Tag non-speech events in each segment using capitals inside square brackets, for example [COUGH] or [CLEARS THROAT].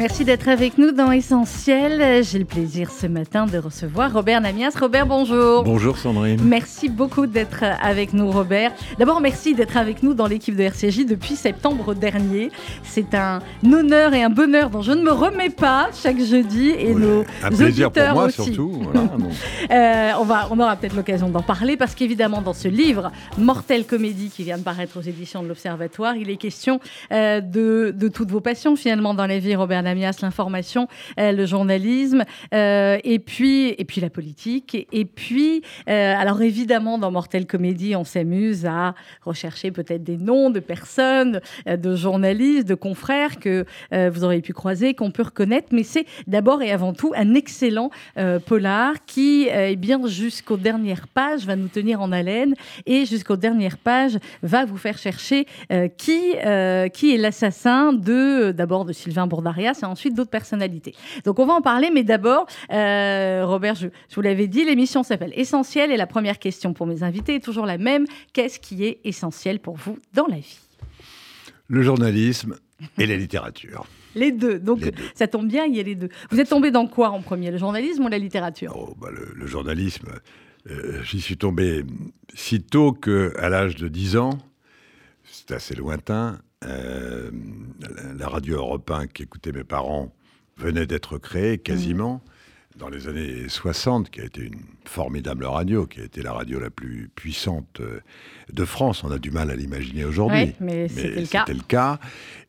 Merci d'être avec nous dans Essentiel. J'ai le plaisir ce matin de recevoir Robert Namias. Robert, bonjour. Bonjour Sandrine. Merci beaucoup d'être avec nous, Robert. D'abord, merci d'être avec nous dans l'équipe de RCJ depuis septembre dernier. C'est un honneur et un bonheur dont je ne me remets pas chaque jeudi et nos un plaisir pour moi aussi. surtout. Voilà, [LAUGHS] euh, on, va, on aura peut-être l'occasion d'en parler parce qu'évidemment, dans ce livre, Mortel Comédie, qui vient de paraître aux éditions de l'Observatoire, il est question euh, de, de, toutes vos passions finalement dans la vie, Robert l'information, euh, le journalisme, euh, et, puis, et puis la politique. Et, puis, euh, alors évidemment, dans Mortel Comédie, on s'amuse à rechercher peut-être des noms de personnes, de journalistes, de confrères que vous auriez pu croiser, qu'on peut reconnaître. Mais c'est d'abord et avant tout un excellent polar qui, eh bien, jusqu'aux dernières pages, va nous tenir en haleine et jusqu'aux dernières pages va vous faire chercher qui, qui est l'assassin de d'abord de Sylvain Bourdarias et ensuite d'autres personnalités. Donc on va en parler, mais d'abord, euh, Robert, je, je vous l'avais dit, l'émission s'appelle Essentiel et la première question pour mes invités est toujours la même. Qu'est-ce qui est essentiel pour vous dans la vie? Le journalisme et la littérature. Les deux. Donc Les deux. ça tombe bien, il y a les deux. Vous êtes tombé dans quoi en premier, le journalisme ou la littérature? Oh, bah, le, le journalisme, euh, j'y suis tombé si tôt qu'à l'âge de 10 ans, c'est assez lointain, euh, la, radio Europe 1 qu'écoutaient mes parents venait d'être créée quasiment Mmh. dans les années 60, qui a été une formidable radio, qui a été la radio la plus puissante euh, de France. On a du mal à l'imaginer aujourd'hui. Ouais, mais c'était le cas. C'était le cas.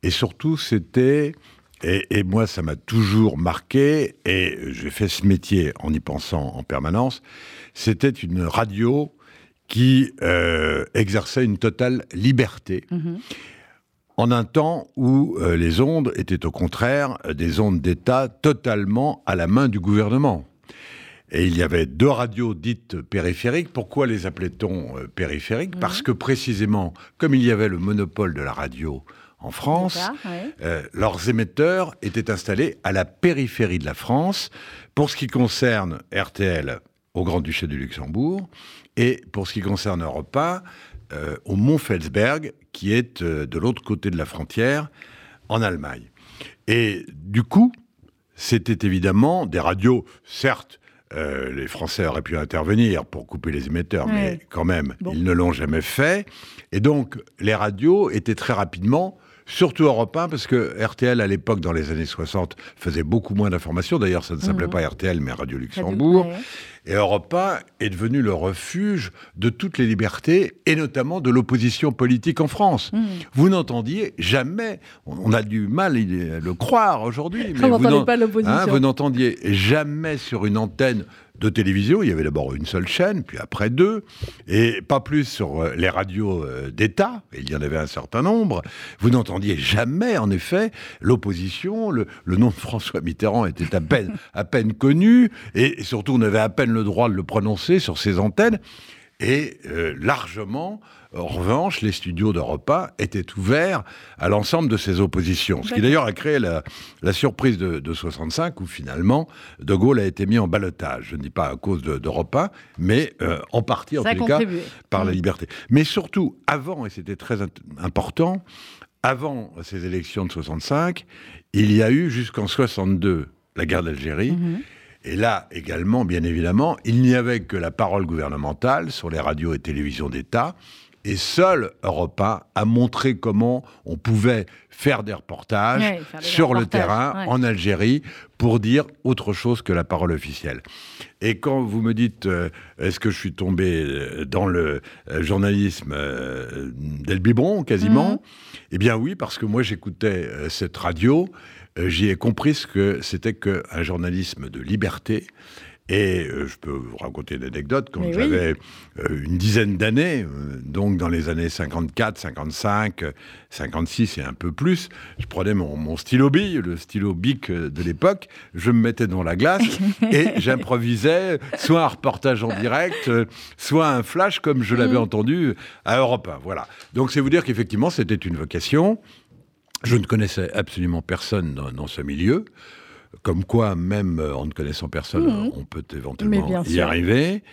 Et surtout, c'était... Et, et moi, ça m'a toujours marqué, et j'ai fait ce métier en y pensant en permanence. C'était une radio qui euh, exerçait une totale liberté. Mhm. En un temps où euh, les ondes étaient au contraire euh, des ondes d'État totalement à la main du gouvernement. Et il y avait deux radios dites périphériques. Pourquoi les appelait-on euh, périphériques? Parce que précisément, comme il y avait le monopole de la radio en France, ouais. euh, leurs émetteurs étaient installés à la périphérie de la France. Pour ce qui concerne RTL, au Grand-Duché du Luxembourg, et pour ce qui concerne Europe 1, euh, au Mont-Felsberg, qui est euh, de l'autre côté de la frontière, en Allemagne. Et du coup, c'était évidemment des radios, certes, euh, les Français auraient pu intervenir pour couper les émetteurs, Ouais. mais quand même, Bon. ils ne l'ont jamais fait. Et donc, les radios étaient très rapidement, surtout Europe 1, parce que RTL, à l'époque, dans les années 60, faisait beaucoup moins d'informations. D'ailleurs, ça ne s'appelait Mhm. pas RTL, mais Radio Luxembourg. Et Europe 1 est devenu le refuge de toutes les libertés, et notamment de l'opposition politique en France. Mhm. Vous n'entendiez jamais, on a du mal à le croire aujourd'hui, [LAUGHS] mais vous hein, vous n'entendiez jamais sur une antenne de télévision, il y avait d'abord une seule chaîne, puis après deux, et pas plus sur euh, les radios euh, d'État, il y en avait un certain nombre. Vous n'entendiez jamais, en effet, l'opposition. Le, nom de François Mitterrand était à peine, à peine connu, et surtout on avait à peine le droit de le prononcer sur ces antennes. Et euh, largement, en revanche, les studios d'Europe 1 étaient ouverts à l'ensemble de ces oppositions. Ce qui d'ailleurs a créé la, la surprise de, de 65, où finalement, De Gaulle a été mis en balotage. Je ne dis pas à cause de- d'Europe 1, mais euh, en partie, en Ça les cas, par la Mm. liberté. Mais surtout, avant, et c'était très important, avant ces élections de 65, il y a eu jusqu'en 62 la guerre d'Algérie. Mhm. Et là également, bien évidemment, il n'y avait que la parole gouvernementale sur les radios et télévisions d'État. Et seul Europe 1 a montré comment on pouvait faire des reportages Ouais, faire des sur le terrain ouais. en Algérie pour dire autre chose que la parole officielle. Et quand vous me dites euh, est-ce que je suis tombé euh, dans le euh, journalisme euh, dès le biberon quasiment, Mhm. eh bien oui, parce que moi j'écoutais euh, cette radio, j'y ai compris ce que c'était qu'un journalisme de liberté. Et euh, je peux vous raconter une anecdote. Quand Mais j'avais euh, une dizaine d'années, euh, donc dans les années 54, 55, euh, 56 et un peu plus, je prenais mon, mon stylo bille, le stylo bic euh, de l'époque, je me mettais dans la glace [LAUGHS] et j'improvisais soit un reportage en direct, euh, soit un flash comme je l'avais Mhm. entendu à Europe 1. Voilà. Donc c'est vous dire qu'effectivement c'était une vocation. Je ne connaissais absolument personne dans, dans ce milieu. Comme quoi, même euh, en ne connaissant personne, Mhm. on peut éventuellement y arriver.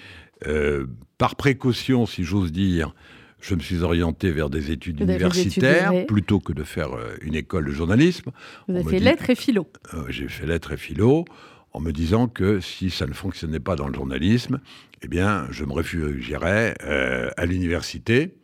Euh, par précaution, si j'ose dire, je me suis orienté vers des études Vous universitaires études, plutôt que de faire euh, une école de journalisme. Vous avez fait dit- lettres et philo. Euh, J'ai fait lettres et philo en me disant que si ça ne fonctionnait pas dans le journalisme, eh bien, je me réfugierais euh, à l'université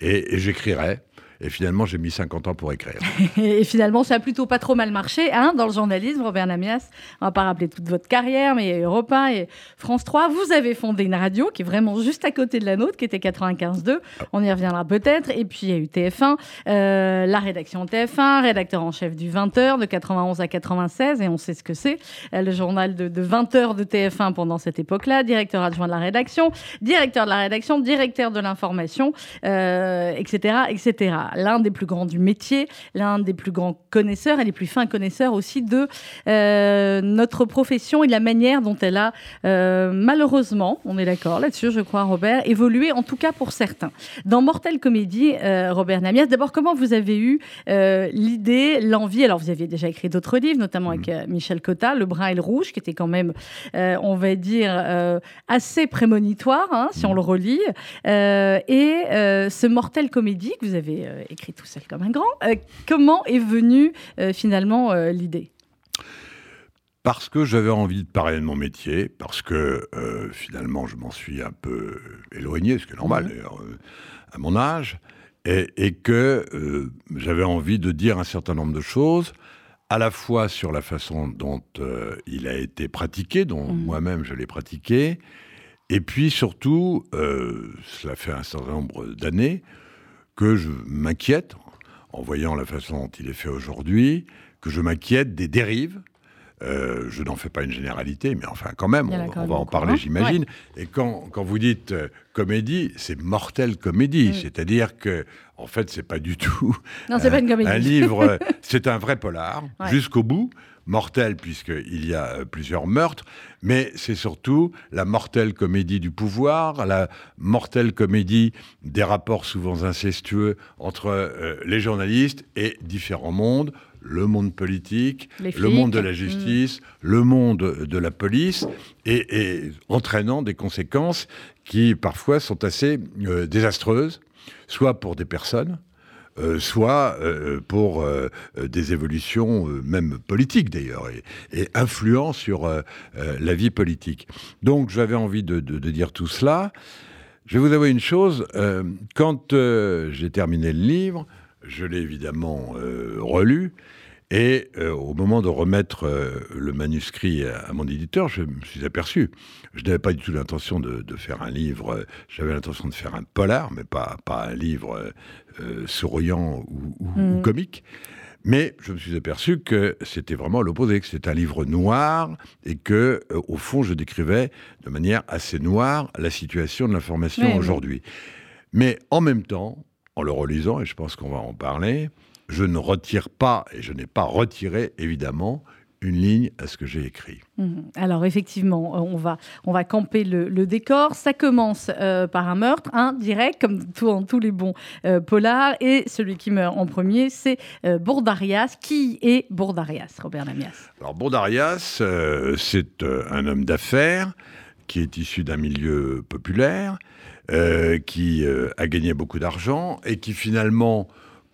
et, et j'écrirais. Et finalement, j'ai mis 50 ans pour écrire. [LAUGHS] Et finalement, ça a plutôt pas trop mal marché hein, dans le journalisme, Robert Namias. On va pas rappeler toute votre carrière, mais Europe 1 et France 3. Vous avez fondé une radio qui est vraiment juste à côté de la nôtre, qui était 95.2. On y reviendra peut-être. Et puis, il y a eu TF1, euh, la rédaction TF1, rédacteur en chef du 20h de 91 à 96. Et on sait ce que c'est, euh, le journal de, de 20h de TF1 pendant cette époque-là. Directeur adjoint de la rédaction, directeur de la rédaction, directeur de l'information, euh, etc., etc. L'un des plus grands du métier, l'un des plus grands connaisseurs et les plus fins connaisseurs aussi de euh, notre profession et de la manière dont elle a euh, malheureusement, on est d'accord là-dessus, je crois, Robert, évolué, en tout cas pour certains. Dans Mortel Comédie, euh, Robert Namias, d'abord, comment vous avez eu l'idée, l'envie? Alors, vous aviez déjà écrit d'autres livres, notamment avec euh, Michel Cotta, Le Brun et le Rouge, qui était quand même, on va dire, assez prémonitoire, hein, si on le relit. Et ce Mortel Comédie que vous avez écrit tout seul comme un grand, euh, comment est venue euh, finalement euh, l'idée? Parce que j'avais envie de parler de mon métier, parce que euh, finalement je m'en suis un peu éloigné, ce qui est normal Mhm. d'ailleurs, euh, à mon âge, et, et que euh, j'avais envie de dire un certain nombre de choses, à la fois sur la façon dont euh, il a été pratiqué, dont Mhm. moi-même je l'ai pratiqué, et puis surtout, euh, cela fait un certain nombre d'années que je m'inquiète, en voyant la façon dont il est fait aujourd'hui, que je m'inquiète des dérives. Euh, je n'en fais pas une généralité, mais enfin quand même, on, va en parler, hein. j'imagine. Et quand, quand vous dites euh, comédie, c'est mortel comédie, Mm. c'est-à-dire que en fait, c'est pas du tout Non, c'est pas une comédie. un livre, [LAUGHS] c'est un vrai polar, Ouais. jusqu'au bout, mortel, puisqu'il y a euh, plusieurs meurtres, mais c'est surtout la mortelle comédie du pouvoir, la mortelle comédie des rapports souvent incestueux entre euh, les journalistes et différents mondes, le monde politique, le monde de la justice, le monde de la police, et, et entraînant des conséquences qui parfois sont assez euh, désastreuses, soit pour des personnes, euh, soit euh, pour euh, des évolutions, même politiques d'ailleurs, et, et sur la vie politique. Donc j'avais envie de, de- dire tout cela. Je vais vous avouer une chose, quand j'ai terminé le livre, je l'ai évidemment relu, et euh, au moment de remettre euh, le manuscrit à, à mon éditeur, je me suis aperçu, je n'avais pas du tout l'intention de, de faire un livre, euh, j'avais l'intention de faire un polar, mais pas, pas un livre souriant ou, ou- ou Mm. comique. Mais je me suis aperçu que c'était vraiment l'opposé, que c'était un livre noir et que, au fond, je décrivais de manière assez noire la situation de l'information Oui, oui. aujourd'hui. Mais en même temps, en le relisant, et je pense qu'on va en parler, je ne retire pas, et je n'ai pas retiré, évidemment, une ligne à ce que j'ai écrit. Mhm. Alors effectivement, euh, on va, on va camper le, le décor. Ça commence euh, par un meurtre, un direct, comme tout, en tous les bons euh, polars. Et celui qui meurt en premier, c'est euh, Bourdarias. Qui est Bourdarias, Robert Lamias? Alors, Bourdarias, c'est un homme d'affaires qui est issu d'un milieu populaire, qui a gagné beaucoup d'argent et qui finalement,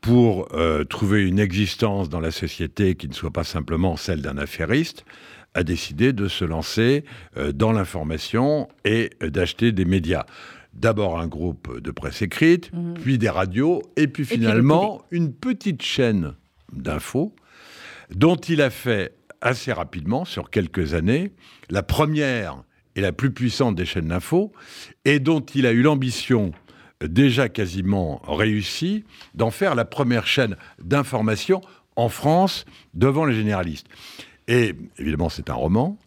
pour euh, trouver une existence dans la société qui ne soit pas simplement celle d'un affairiste, a décidé de se lancer euh, dans l'information et d'acheter des médias. D'abord un groupe de presse écrite, Mhm. puis des radios, et puis finalement une petite chaîne d'infos dont il a fait assez rapidement, sur quelques années, la première et la plus puissante des chaînes d'infos, et dont il a eu l'ambition déjà quasiment réussie d'en faire la première chaîne d'information en France devant les généralistes. Et évidemment, c'est un roman,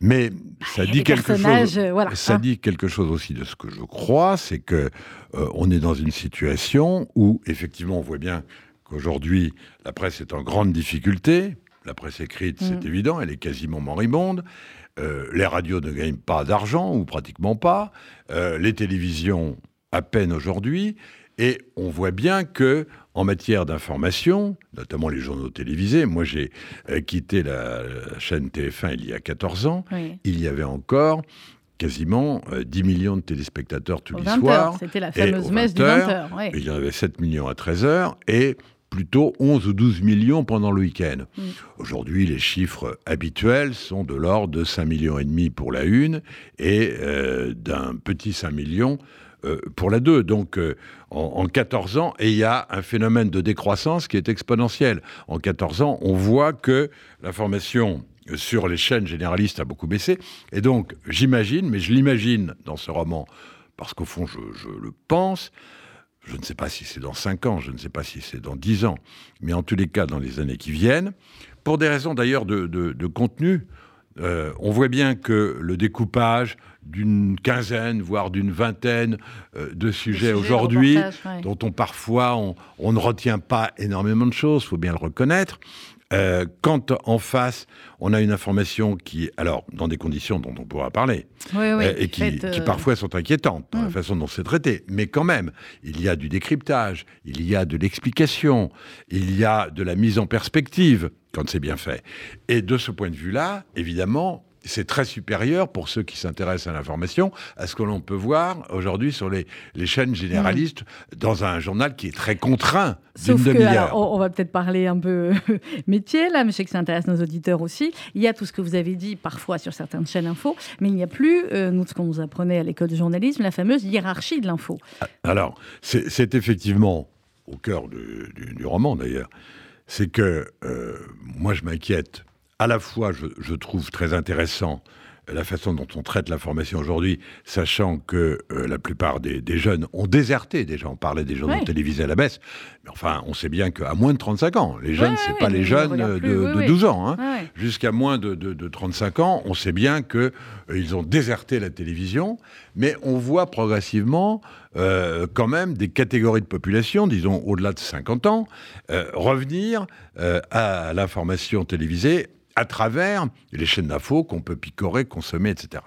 mais ça dit quelque chose. voilà, ça hein. dit quelque chose aussi de ce que je crois, c'est que euh, on est dans une situation où effectivement on voit bien qu'aujourd'hui la presse est en grande difficulté. La presse écrite, c'est Mm. évident, elle est quasiment moribonde. Euh, les radios ne gagnent pas d'argent ou pratiquement pas. Euh, les télévisions à peine aujourd'hui. Et on voit bien que en matière d'information, notamment les journaux télévisés, moi j'ai euh, quitté la, la chaîne TF1 il y a 14 ans, Oui. il y avait encore quasiment 10 millions de téléspectateurs tous les 20 soirs. C'était la fameuse messe du 20 20 heures. ouais. Et il y en avait 7 millions à 13 heures et plutôt 11 ou 12 millions pendant le week-end. Mm. Aujourd'hui, les chiffres habituels sont de l'ordre de 5 millions et demi pour la une et euh, d'un petit 5 millions euh, pour la 2. Donc euh, en, en 14 ans, et il y a un phénomène de décroissance qui est exponentiel. En 14 ans, on voit que l'information sur les chaînes généralistes a beaucoup baissé. Et donc, j'imagine, mais je l'imagine dans ce roman, parce qu'au fond, je, le pense, je ne sais pas si c'est dans 5 ans, je ne sais pas si c'est dans 10 ans, mais en tous les cas, dans les années qui viennent, pour des raisons d'ailleurs de, contenu, euh, on voit bien que le découpage d'une quinzaine, voire d'une vingtaine euh, de sujets sujets, aujourd'hui, ouais. dont on parfois on, on ne retient pas énormément de choses, faut bien le reconnaître. Euh, quand en face, on a une information qui, alors, dans des conditions dont on pourra parler, Oui, oui, euh, et qui, fait, qui parfois sont inquiétantes dans la Mm. façon dont c'est traité. Mais quand même, il y a du décryptage, il y a de l'explication, il y a de la mise en perspective quand c'est bien fait. Et de ce point de vue-là, évidemment, c'est très supérieur pour ceux qui s'intéressent à l'information à ce que l'on peut voir aujourd'hui sur les, les chaînes généralistes dans un journal qui est très contraint d'une demi-heure. on, on va peut-être parler un peu [LAUGHS] métier, là, mais je sais que ça intéresse nos auditeurs aussi. Il y a tout ce que vous avez dit parfois sur certaines chaînes info, mais il n'y a plus, euh, nous, ce qu'on nous apprenait à l'école de journalisme, la fameuse hiérarchie de l'info. Alors, c'est c'est effectivement au cœur du, du- du roman d'ailleurs, c'est que euh, moi je m'inquiète. À la fois, je, je trouve très intéressant la façon dont on traite l'information aujourd'hui, sachant que euh, la plupart des, des jeunes ont déserté. Déjà, on parlait des journaux Ouais. télévisés à la baisse. Mais enfin, on sait bien qu'à moins de 35 ans, les jeunes, Ouais, c'est ouais, pas les ne jeunes de, plus, oui, de oui. 12 ans. hein jusqu'à moins de, de- de 35 ans, on sait bien que euh, ils ont déserté la télévision, mais on voit progressivement euh, quand même des catégories de population, disons au-delà de 50 ans, euh, revenir euh, à l'information télévisée à travers les chaînes d'infos qu'on peut picorer, consommer, etc.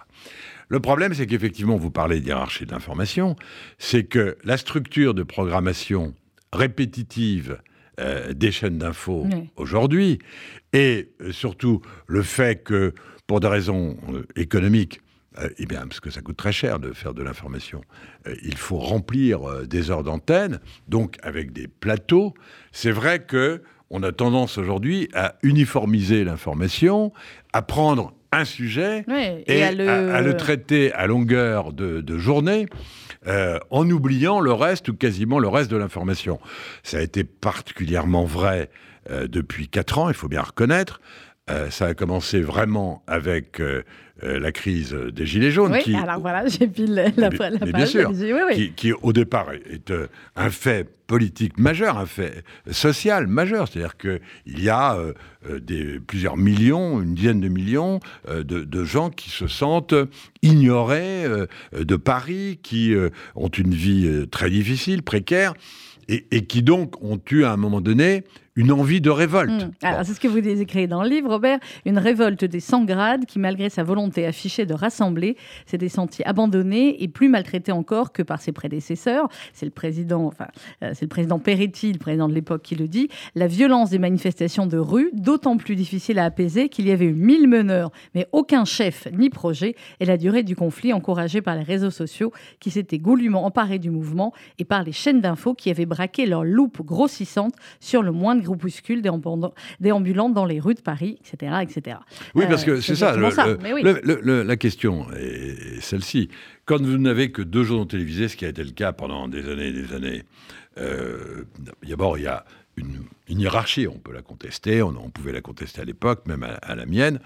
Le problème, c'est qu'effectivement, vous parlez d'hierarchie de l'information, c'est que la structure de programmation répétitive euh, des chaînes d'infos Oui. aujourd'hui, et euh, surtout le fait que, pour des raisons euh, économiques, euh, eh bien, parce que ça coûte très cher de faire de l'information, euh, il faut remplir euh, des heures d'antenne, donc avec des plateaux. C'est vrai que on a tendance aujourd'hui à uniformiser l'information, à prendre un sujet Ouais, et, à à, à le traiter à longueur de, de journée, euh, en oubliant le reste ou quasiment le reste de l'information. Ça a été particulièrement vrai euh, depuis quatre ans, il faut bien reconnaître. Euh, ça a commencé vraiment avec euh, la crise des Gilets jaunes, Oui, qui, alors voilà, j'ai pile la, la, Mais- la mais page. bien sûr, allez-y, oui, oui. qui, qui, au départ est, euh, un fait politique majeur, un fait social majeur. C'est-à-dire qu'il y a euh, des, plusieurs millions, une dizaine de millions de, de gens qui se sentent ignorés de Paris, qui ont une vie très difficile, précaire, et, et qui donc ont eu à un moment donné une envie de révolte. Hum. Alors, Bon. c'est ce que vous écrivez dans le livre, Robert. Une révolte des 100 grades qui, malgré sa volonté affichée de rassembler, s'était sentie abandonnée et plus maltraitée encore que par ses prédécesseurs. C'est le président, enfin, euh, c'est le président Peretti, le président de l'époque, qui le dit. La violence des manifestations de rue, d'autant plus difficile à apaiser qu'il y avait eu mille meneurs, mais aucun chef ni projet, et la durée du conflit encouragée par les réseaux sociaux qui s'étaient goulûment emparés du mouvement et par les chaînes d'infos qui avaient braqué leur loupe grossissante sur le moindre groupuscule déambulant déambulant dans les rues de Paris, etc. etc. Oui, Euh, parce que c'est ça, le- le- oui. le- la question est celle-ci. Quand vous n'avez que deux journaux télévisés, ce qui a été le cas pendant des années et des années, euh, d'abord, il y a une, une hiérarchie, on peut la contester, on, on pouvait la contester à l'époque, même à, à la mienne,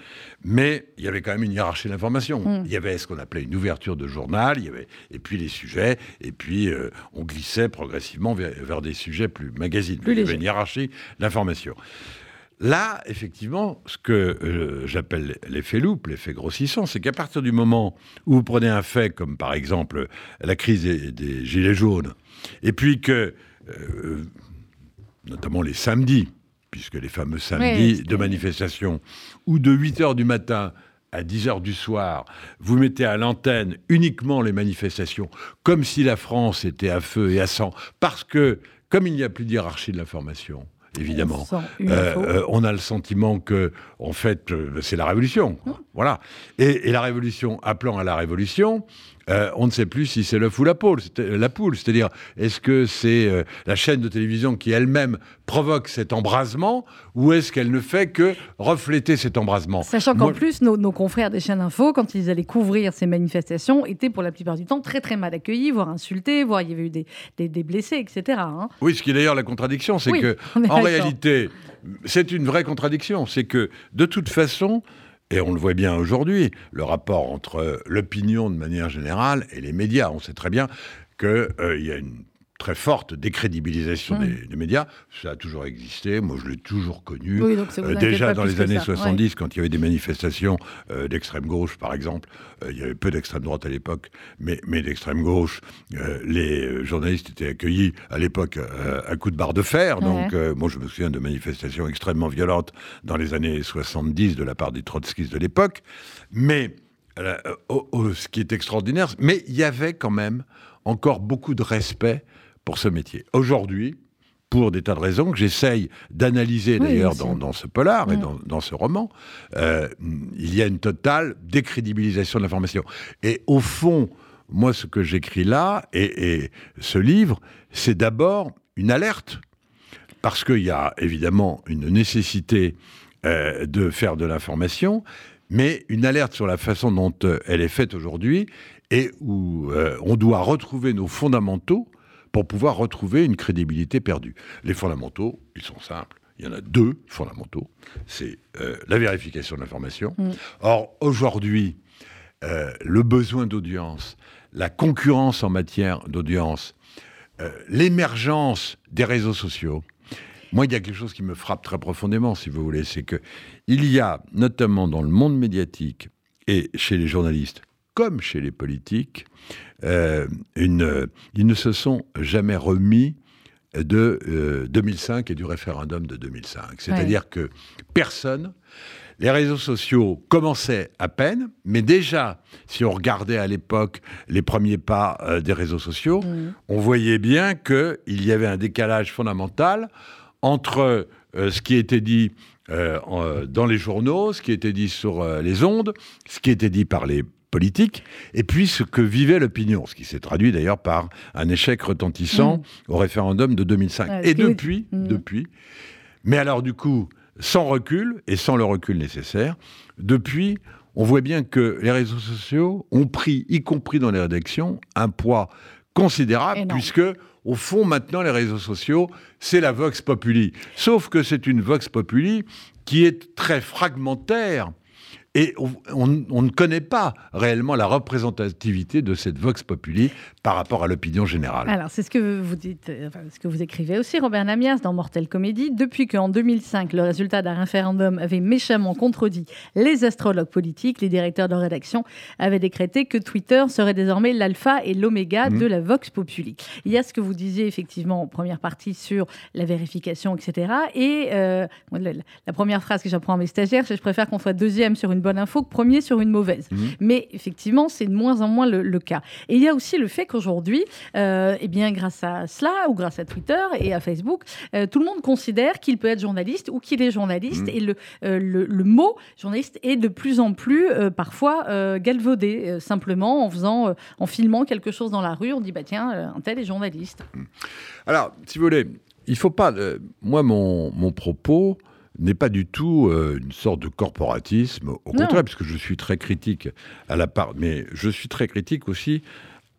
mais il y avait quand même une hiérarchie de l'information. Mm. Il y avait ce qu'on appelait une ouverture de journal, il y avait, et puis les sujets, et puis euh, on glissait progressivement vers, vers des sujets plus magazines. Plus il y avait une hiérarchie de l'information. Là, effectivement, ce que euh, j'appelle l'effet loupe, l'effet grossissant, c'est qu'à partir du moment où vous prenez un fait comme par exemple la crise des, des gilets jaunes, et puis que, euh, notamment les samedis, puisque les fameux samedis de manifestation, ou de 8 heures du matin à 10 heures du soir, vous mettez à l'antenne uniquement les manifestations, comme si la France était à feu et à sang, parce que, comme il n'y a plus de hiérarchie de l'information, évidemment. On, a le sentiment que, en fait, c'est la révolution. Voilà. Et, et, la révolution, appelant à la révolution, euh, on ne sait plus si c'est l'œuf ou la poule. La poule, c'est-à-dire, est-ce que c'est euh, la chaîne de télévision qui elle-même provoque cet embrasement, ou est-ce qu'elle ne fait que refléter cet embrasement? Sachant qu'en plus, nos, confrères des chaînes info, quand ils allaient couvrir ces manifestations, étaient pour la plupart du temps très très mal accueillis, voire insultés, voire il y avait eu des, blessés, etc. Hein. Oui, ce qui est d'ailleurs la contradiction, c'est que en réalité, c'est une vraie contradiction, c'est que de toute façon, et on le voit bien aujourd'hui, le rapport entre l'opinion de manière générale et les médias. On sait très bien qu'il euh, y a une très forte décrédibilisation hmm. des, médias. Ça a toujours existé. Moi, je l'ai toujours connu. Euh, déjà dans les années 70, quand il y avait des manifestations euh, d'extrême gauche, par exemple, euh, il y avait peu d'extrême droite à l'époque, mais, mais d'extrême gauche, les journalistes étaient accueillis à l'époque à coups de barre de fer. Donc, moi, je me souviens de manifestations extrêmement violentes dans les années 70 de la part des trotskistes de l'époque. Mais ce qui est extraordinaire, mais il y avait quand même encore beaucoup de respect pour ce métier. Aujourd'hui, pour des tas de raisons que j'essaye d'analyser d'ailleurs dans, ce polar et dans, ce roman, euh, il y a une totale décrédibilisation de l'information. Et au fond, moi, ce que j'écris là, et, ce livre, c'est d'abord une alerte, parce qu'il y a évidemment une nécessité euh, de faire de l'information, mais une alerte sur la façon dont euh, elle est faite aujourd'hui, et où on doit retrouver nos fondamentaux, pour pouvoir retrouver une crédibilité perdue. Les fondamentaux, ils sont simples. Il y en a deux fondamentaux. C'est euh, la vérification de l'information. Mm. Or, aujourd'hui, euh, le besoin d'audience, la concurrence en matière d'audience, euh, l'émergence des réseaux sociaux, moi, il y a quelque chose qui me frappe très profondément, si vous voulez, c'est que il y a, notamment dans le monde médiatique et chez les journalistes, comme chez les politiques, euh, une, ils ne se sont jamais remis de 2005 euh, et du référendum de 2005. C'est-à-dire que personne, les réseaux sociaux commençaient à peine, mais déjà, si on regardait à l'époque les premiers pas euh, des réseaux sociaux, mmh. on voyait bien qu'il y avait un décalage fondamental entre ce qui était dit dans les journaux, ce qui était dit sur les ondes, ce qui était dit par les politique, et puis ce que vivait l'opinion, ce qui s'est traduit d'ailleurs par un échec retentissant mm. au référendum de 2005. et depuis, mm. depuis, mais alors du coup, sans recul, et sans le recul nécessaire, depuis, on voit bien que les réseaux sociaux ont pris, y compris dans les rédactions, un poids considérable, puisque au fond, maintenant, les réseaux sociaux, c'est la Vox Populi. Sauf que c'est une Vox Populi qui est très fragmentaire et on, ne connaît pas réellement la représentativité de cette vox populi par rapport à l'opinion générale. Alors, c'est ce que vous dites, euh, ce que vous écrivez aussi, Robert Namias, dans Mortel Comédie. Depuis qu'en 2005, le résultat d'un référendum avait méchamment contredit les astrologues politiques, les directeurs de rédaction avaient décrété que Twitter serait désormais l'alpha et l'oméga mmh. de la vox populi. Il y a ce que vous disiez effectivement en première partie sur la vérification, etc. Et euh, la, première phrase que j'apprends à mes stagiaires, c'est je préfère qu'on soit deuxième sur une bonne info que premier sur une mauvaise. Mhm. Mais effectivement, c'est de moins en moins le, cas. Et il y a aussi le fait qu'aujourd'hui, euh, eh bien, grâce à cela, ou grâce à Twitter et à Facebook, euh, tout le monde considère qu'il peut être journaliste ou qu'il est journaliste. Mhm. Et euh, le, le, mot journaliste est de plus en plus parfois galvaudé, simplement en faisant, en filmant quelque chose dans la rue. On dit, bah tiens, un tel est journaliste. Mhm. Alors, si vous voulez, il faut pas. moi, mon, mon propos, n'est pas du tout euh, une sorte de corporatisme. Au contraire, puisque je suis très critique à la part, mais je suis très critique aussi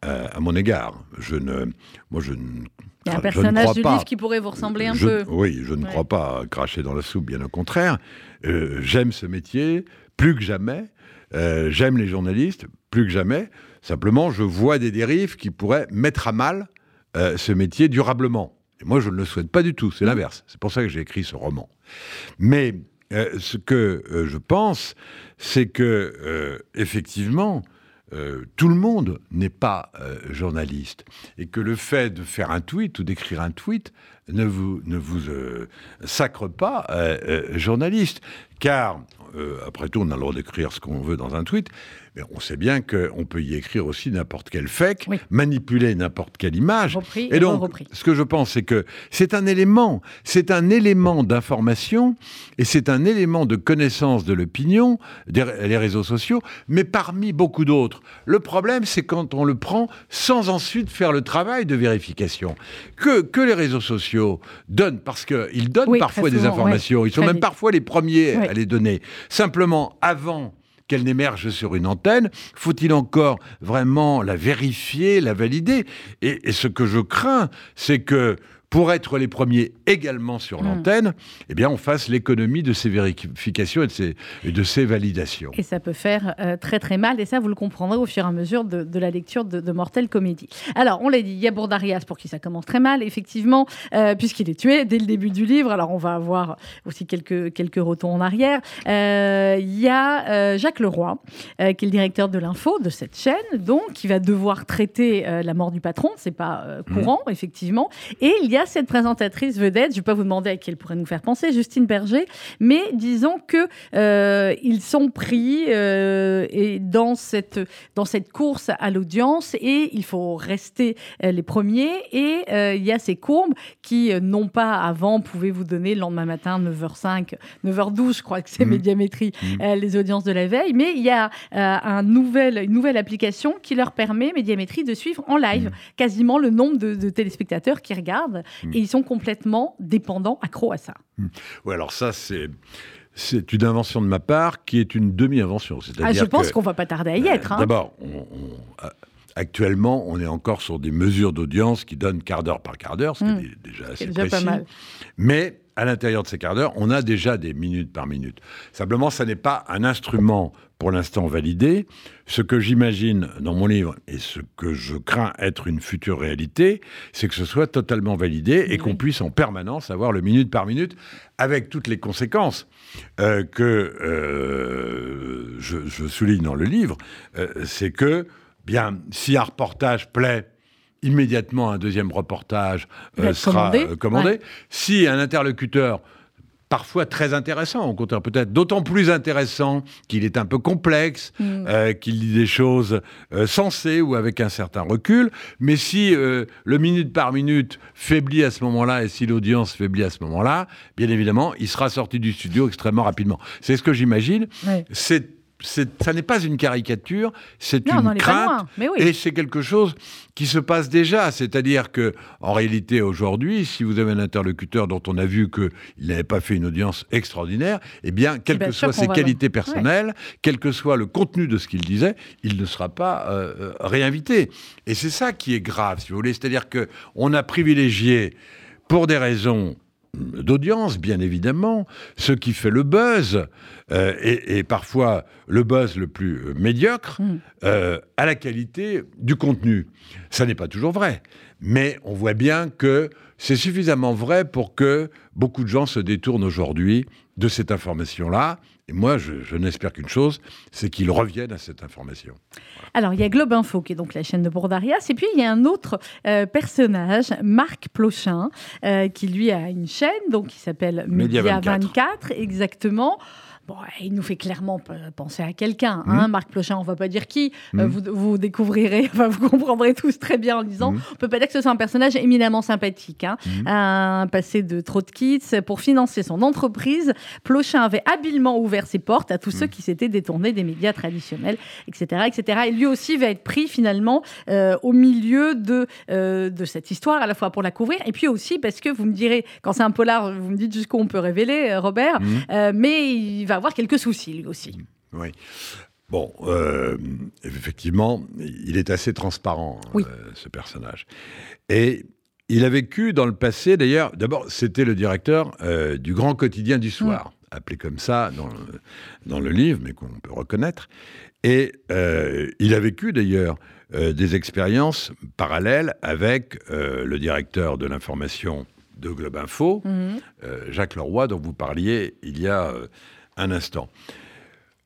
euh, à mon égard. Je ne, moi, je ne. Il y a un personnage du livre qui pourrait vous ressembler un peu. Oui, je ne crois pas cracher dans la soupe, bien au contraire. Euh, j'aime ce métier plus que jamais. J'aime les journalistes plus que jamais. Simplement, je vois des dérives qui pourraient mettre à mal ce métier durablement. Et moi, je ne le souhaite pas du tout. C'est l'inverse. C'est pour ça que j'ai écrit ce roman. Mais euh, ce que euh, je pense, c'est que, euh, effectivement, euh, tout le monde n'est pas euh, journaliste et que le fait de faire un tweet ou d'écrire un tweet ne vous, euh, sacre pas journaliste. Car, après tout, on a le droit d'écrire ce qu'on veut dans un tweet, mais on sait bien qu'on peut y écrire aussi n'importe quel fake, manipuler n'importe quelle image. et, donc, ce que je pense, c'est que c'est un élément, c'est un élément d'information et c'est un élément de connaissance de l'opinion, les réseaux sociaux, mais parmi beaucoup d'autres. Le problème, c'est quand on le prend sans ensuite faire le travail de vérification. Que, que les réseaux sociaux donnent, parce qu'ils donnent parfois des informations, ils sont même parfois les premiers à les donner. Simplement, avant qu'elle n'émerge sur une antenne Faut-il encore vraiment la vérifier, la valider? Et, ce que je crains, c'est que pour être les premiers également sur hmm. l'antenne, eh bien, on fasse l'économie de ces vérifications et de ces, de ces validations. Et ça peut faire euh, très très mal, et ça, vous le comprendrez au fur et à mesure de, la lecture de, Mortel Comédie. Alors, on l'a dit, il y a Bourdarias pour qui ça commence très mal, effectivement, euh, puisqu'il est tué dès le début du livre. Alors, on va avoir aussi quelques, quelques retours en arrière. Euh, il y a Jacques Leroy, qui est le directeur de l'info de cette chaîne, donc, qui va devoir traiter la mort du patron. C'est pas hmm. courant, effectivement. Et il y a cette présentatrice vedette, je ne vais pas vous demander à qui elle pourrait nous faire penser, Justine Berger, mais disons que euh, ils sont pris euh, et dans cette dans cette course à l'audience et il faut rester euh, les premiers et il y a ces courbes qui non pas avant pouvaient vous donner le lendemain matin 9h05, 9h12 je crois que c'est mmh. médiamétrie mmh. les audiences de la veille, mais il y a un nouvel, une nouvelle application qui leur permet médiamétrie de suivre en live mmh. quasiment le nombre de, de téléspectateurs qui regardent et ils sont complètement dépendants, accros à ça. Hmm. Oui, alors ça, c'est. C'est une invention de ma part qui est une demi-invention. Ah, je pense qu'on qu'on va pas tarder à y être. Hein. D'abord, euh, actuellement, on est encore sur des mesures d'audience qui donnent quart d'heure par quart d'heure, ce qui hmm. est déjà assez déjà Pas mal. Mais à l'intérieur de ces quarts d'heure, on a déjà des minutes par minute. Simplement, ça n'est pas un instrument pour l'instant validé. Ce que j'imagine dans mon livre et ce que je crains être une future réalité, c'est que ce soit totalement validé et qu'on puisse en permanence avoir le minute par minute avec toutes les conséquences euh, que euh, je, souligne dans le livre. Euh, c'est que, bien, si un reportage plaît, immédiatement un deuxième reportage euh, sera euh, commandé. Si un interlocuteur parfois très intéressant, au contraire peut-être d'autant plus intéressant qu'il est un peu complexe, mm. euh, qu'il dit des choses sensées ou avec un certain recul, mais si le minute par minute faiblit à ce moment-là et si l'audience faiblit à ce moment-là, bien évidemment, il sera sorti du studio extrêmement rapidement. C'est ce que j'imagine. C'est ça n'est pas une caricature, c'est une crainte, et c'est quelque chose qui se passe déjà. C'est-à-dire que, en réalité, aujourd'hui, si vous avez un interlocuteur dont on a vu qu'il n'avait pas fait une audience extraordinaire, eh bien, quelles que soient ses qualités personnelles, quel que soit le contenu de ce qu'il disait, il ne sera pas euh, euh, réinvité. Et c'est ça qui est grave, si vous voulez. C'est-à-dire que on a privilégié, pour des raisons d'audience, bien évidemment, ce qui fait le buzz, euh, et, parfois le buzz le plus médiocre, mm. euh, à la qualité du contenu. Ça n'est pas toujours vrai, mais on voit bien que c'est suffisamment vrai pour que beaucoup de gens se détournent aujourd'hui de cette information-là. Et moi, je, n'espère qu'une chose, c'est qu'ils reviennent à cette information. Alors, il y a Globe Info, qui est donc la chaîne de Bourdarias, et puis il y a un autre personnage, Marc Plochin, qui lui a une chaîne, donc qui s'appelle Média 24, exactement. Bon, il nous fait clairement penser à quelqu'un, hein, mmh. Marc Plochin, on ne va pas dire qui, euh, mmh. vous, vous, découvrirez, [LAUGHS] enfin, vous comprendrez tous très bien en disant, mmh. on ne peut pas dire que ce soit un personnage éminemment sympathique, hein. un passé de trop de kits, pour financer son entreprise, Plochin avait habilement ouvert ses portes à tous ceux qui s'étaient détournés des médias traditionnels, etc., etc. Et lui aussi va être pris finalement euh, au milieu de, euh, de cette histoire, à la fois pour la couvrir, et puis aussi parce que vous me direz, quand c'est un polar, vous me dites jusqu'où on peut révéler, Robert, mais il va avoir quelques soucis lui aussi. Oui. Bon, euh, effectivement, il est assez transparent, euh, ce personnage. Et il a vécu dans le passé, d'ailleurs, d'abord, c'était le directeur euh, du grand quotidien du soir, appelé comme ça dans le, dans le livre, mais qu'on peut reconnaître. Et il a vécu, d'ailleurs, des expériences parallèles avec le directeur de l'information de Globe Info, mhm. Jacques Leroy, dont vous parliez il y a un instant.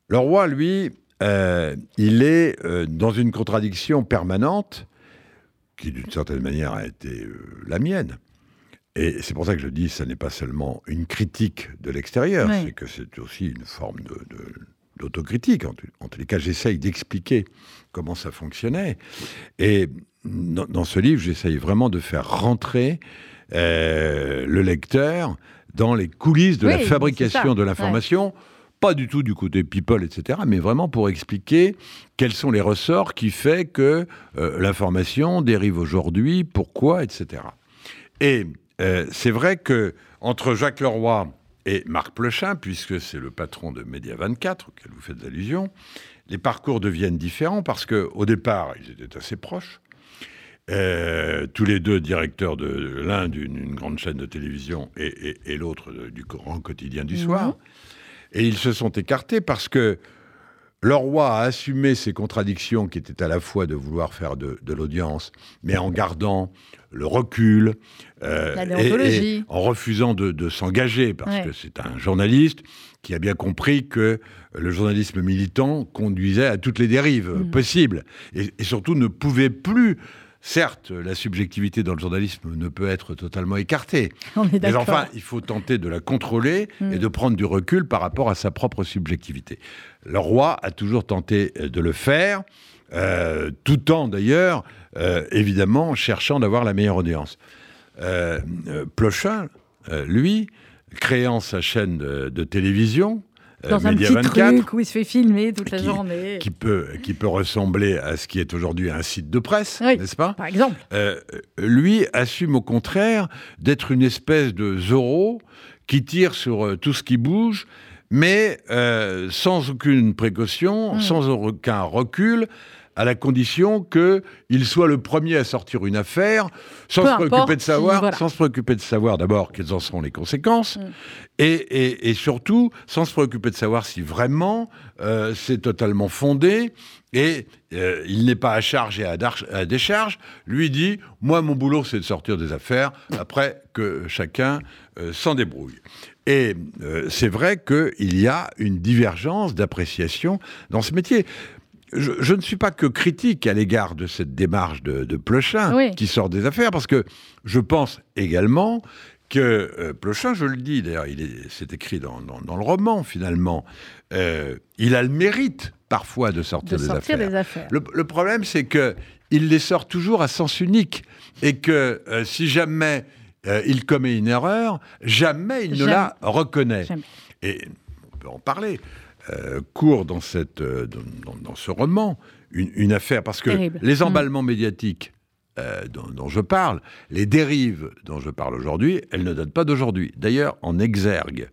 Le roi, lui, il est dans une contradiction permanente qui d'une certaine manière a été la mienne. Et c'est pour ça que je dis, ce n'est pas seulement une critique de l'extérieur, c'est que c'est aussi une forme d'autocritique. En, en, tous les cas, j'essaye d'expliquer comment ça fonctionnait. Et dans, ce livre, j'essaye vraiment de faire rentrer euh, le lecteur dans les coulisses de la fabrication de l'information. Pas du tout du côté people, etc., mais vraiment pour expliquer quels sont les ressorts qui font que euh, l'information dérive aujourd'hui, pourquoi, etc. Et euh, c'est vrai que entre Jacques Leroy et Marc Plechin, puisque c'est le patron de Média 24 auquel vous faites allusion, les parcours deviennent différents parce qu'au départ, ils étaient assez proches. Euh, tous les deux directeurs de l'un d'une grande chaîne de télévision et, l'autre du grand quotidien du soir. Mhm. Et ils se sont écartés parce que le roi a assumé ses contradictions qui étaient à la fois de vouloir faire de, l'audience, mais en gardant le recul, euh, et, en refusant de, s'engager, parce que c'est un journaliste qui a bien compris que le journalisme militant conduisait à toutes les dérives mhm. possibles, et, surtout ne pouvait plus Certes, la subjectivité dans le journalisme ne peut être totalement écartée. mais enfin, il faut tenter de la contrôler mm. et de prendre du recul par rapport à sa propre subjectivité. Le roi a toujours tenté euh, de le faire, euh, tout en d'ailleurs, euh, évidemment, cherchant d'avoir la meilleure audience. Plochin, lui, créant sa chaîne de télévision, euh, dans un petit 24, truc où il se fait filmer toute la journée. Qui peut, qui peut ressembler à ce qui est aujourd'hui un site de presse, n'est-ce pas? Par exemple. Euh, lui assume au contraire d'être une espèce de Zorro qui tire sur euh, tout ce qui bouge, mais sans aucune précaution, hmm. sans aucun recul, à la condition qu'il soit le premier à sortir une affaire, sans se préoccuper de savoir, sans se préoccuper de savoir d'abord quelles en seront les conséquences, mm. et, surtout sans se préoccuper de savoir si vraiment euh, c'est totalement fondé. Et euh, il n'est pas à charge et à, à, décharge. Lui dit Moi, mon boulot, c'est de sortir des affaires, après que chacun euh, s'en débrouille. Et c'est vrai qu'il y a une divergence d'appréciation dans ce métier je, ne suis pas que critique à l'égard de cette démarche de, de Plochin qui sort des affaires, parce que je pense également que euh, Plochin, je le dis d'ailleurs, c'est écrit dans, le roman finalement, euh, il a le mérite parfois de sortir, des, affaires. Le, problème, c'est que il les sort toujours à sens unique et que euh, si jamais il commet une erreur, jamais il ne la reconnaît. Et on peut en parler. Euh, court dans, cette, euh, dans, ce roman une, affaire, parce que les mm. emballements médiatiques euh, dont, je parle, les dérives dont je parle aujourd'hui, elles ne datent pas d'aujourd'hui. D'ailleurs, en exergue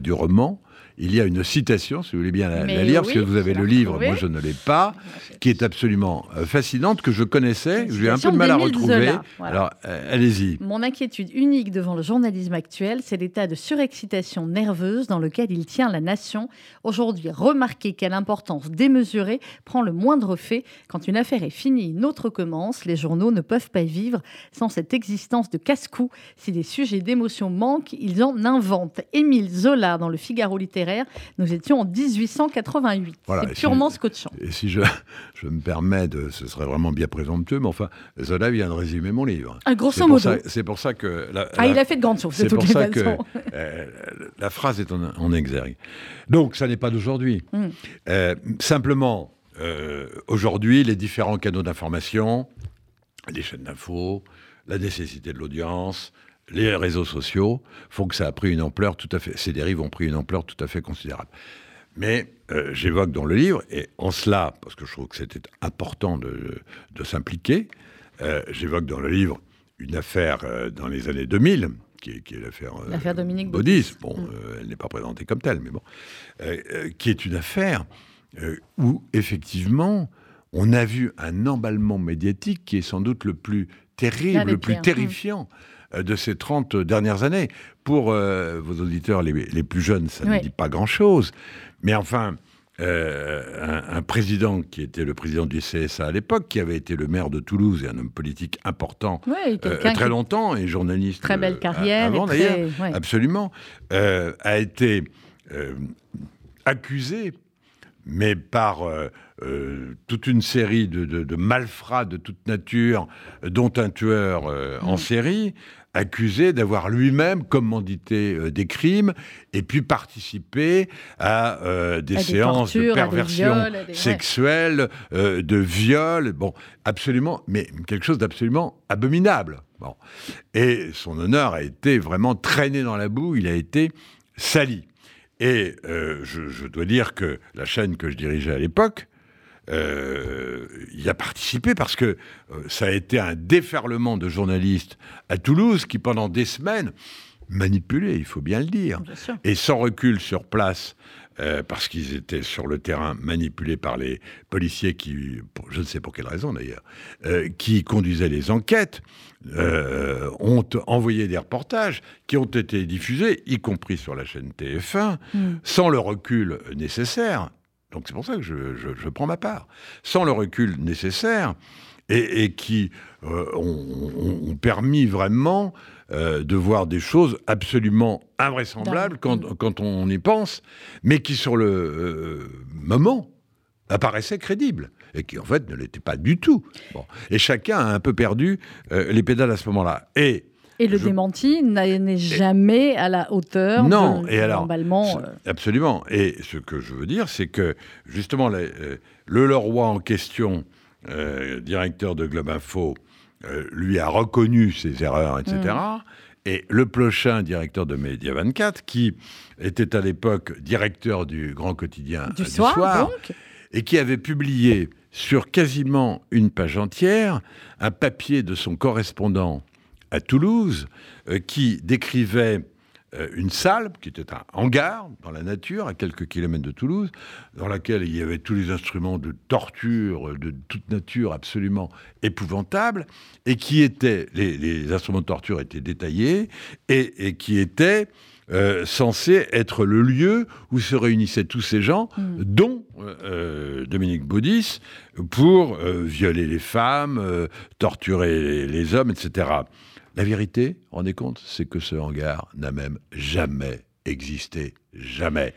du roman, il y a une citation, si vous voulez bien la, lire, parce que vous avez le livre, moi je ne l'ai pas, qui est absolument euh, fascinante, que je connaissais, j'ai un peu de mal à retrouver. Alors, euh, allez-y. Mon inquiétude unique devant le journalisme actuel, c'est l'état de surexcitation nerveuse dans lequel il tient la nation. Aujourd'hui, remarquez quelle importance démesurée prend le moindre fait. Quand une affaire est finie, une autre commence. Les journaux ne peuvent pas vivre sans cette existence de casse-cou. Si des sujets d'émotion manquent, ils en inventent. Émile Zola, dans le Figaro littéraire, nous étions en 1888. c'est purement scotchant. Et si je, [LAUGHS] je, me permets de. Ce serait vraiment bien présomptueux, mais enfin, Zola vient de résumer mon livre. Ah, grosso modo. C'est pour ça que. ah, il a fait de grandes choses, toutes les façons. Que, euh, la phrase est en, exergue. Donc, ça n'est pas d'aujourd'hui. Hmm. Euh, simplement, euh, aujourd'hui, les différents canaux d'information, les chaînes d'infos, la nécessité de l'audience, les réseaux sociaux font que ça a pris une ampleur tout à fait. Ces dérives ont pris une ampleur tout à fait considérable. Mais euh, j'évoque dans le livre, et en cela, parce que je trouve que c'était important de, s'impliquer, euh, j'évoque dans le livre une affaire euh, dans les années 2000, qui est, l'affaire l'affaire Dominique Baudis. Bon, mm. elle n'est pas présentée comme telle, mais bon, qui est une affaire où effectivement on a vu un emballement médiatique qui est sans doute le plus terrible, le plus terrifiant. Euh, de ces 30 dernières années. Pour euh, vos auditeurs les, plus jeunes, ça ne dit pas grand-chose. Mais enfin, euh, un, président qui était le président du CSA à l'époque, qui avait été le maire de Toulouse et un homme politique important très longtemps et journaliste. Très belle carrière. avant d'ailleurs, absolument, a été accusé mais par toute une série de, malfrats de toute nature, dont un tueur en mm. série, accusé d'avoir lui-même commandité euh, des crimes et puis participé à euh, des séances de perversion sexuelle, euh, de viol, bon, absolument, mais quelque chose d'absolument abominable. Bon. Et son honneur a été vraiment traîné dans la boue, il a été sali. Et je, je, dois dire que la chaîne que je dirigeais à l'époque, euh, y a participé parce que euh, ça a été un déferlement de journalistes à Toulouse qui, pendant des semaines, manipulaient, il faut bien le dire, et sans recul sur place, euh, parce qu'ils étaient sur le terrain manipulés par les policiers qui, je ne sais pour quelle raison d'ailleurs, euh, qui conduisaient les enquêtes, ont envoyé des reportages qui ont été diffusés, y compris sur la chaîne TF1, hmm. sans le recul nécessaire. Donc c'est pour ça que je, prends ma part. Sans le recul nécessaire, et, qui euh, ont, permis vraiment euh, de voir des choses absolument invraisemblables quand, on y pense, mais qui sur le euh, moment apparaissaient crédibles et qui en fait ne l'étaient pas du tout. Et chacun a un peu perdu les pédales à ce moment-là. Et et le démenti n'est jamais à la hauteur non, et alors. Absolument. Et ce que je veux dire, c'est que justement, le, euh, le Leroy en question, euh, directeur de Globe Info, lui a reconnu ses erreurs, etc. Mm. Et Le Plochin, directeur de Média 24, qui était à l'époque directeur du grand quotidien du, soir, et qui avait publié sur quasiment une page entière un papier de son correspondant à Toulouse euh, qui décrivait euh, une salle qui était un hangar dans la nature, à quelques kilomètres de Toulouse, dans laquelle il y avait tous les instruments de torture de toute nature absolument épouvantables, et qui étaient, les, instruments de torture étaient détaillés, et, qui étaient euh, censé être le lieu où se réunissaient tous ces gens, hmm. dont Dominique Baudis, pour violer les femmes, torturer les hommes, etc. La vérité, rendez compte, c'est que ce hangar n'a même jamais existé, jamais.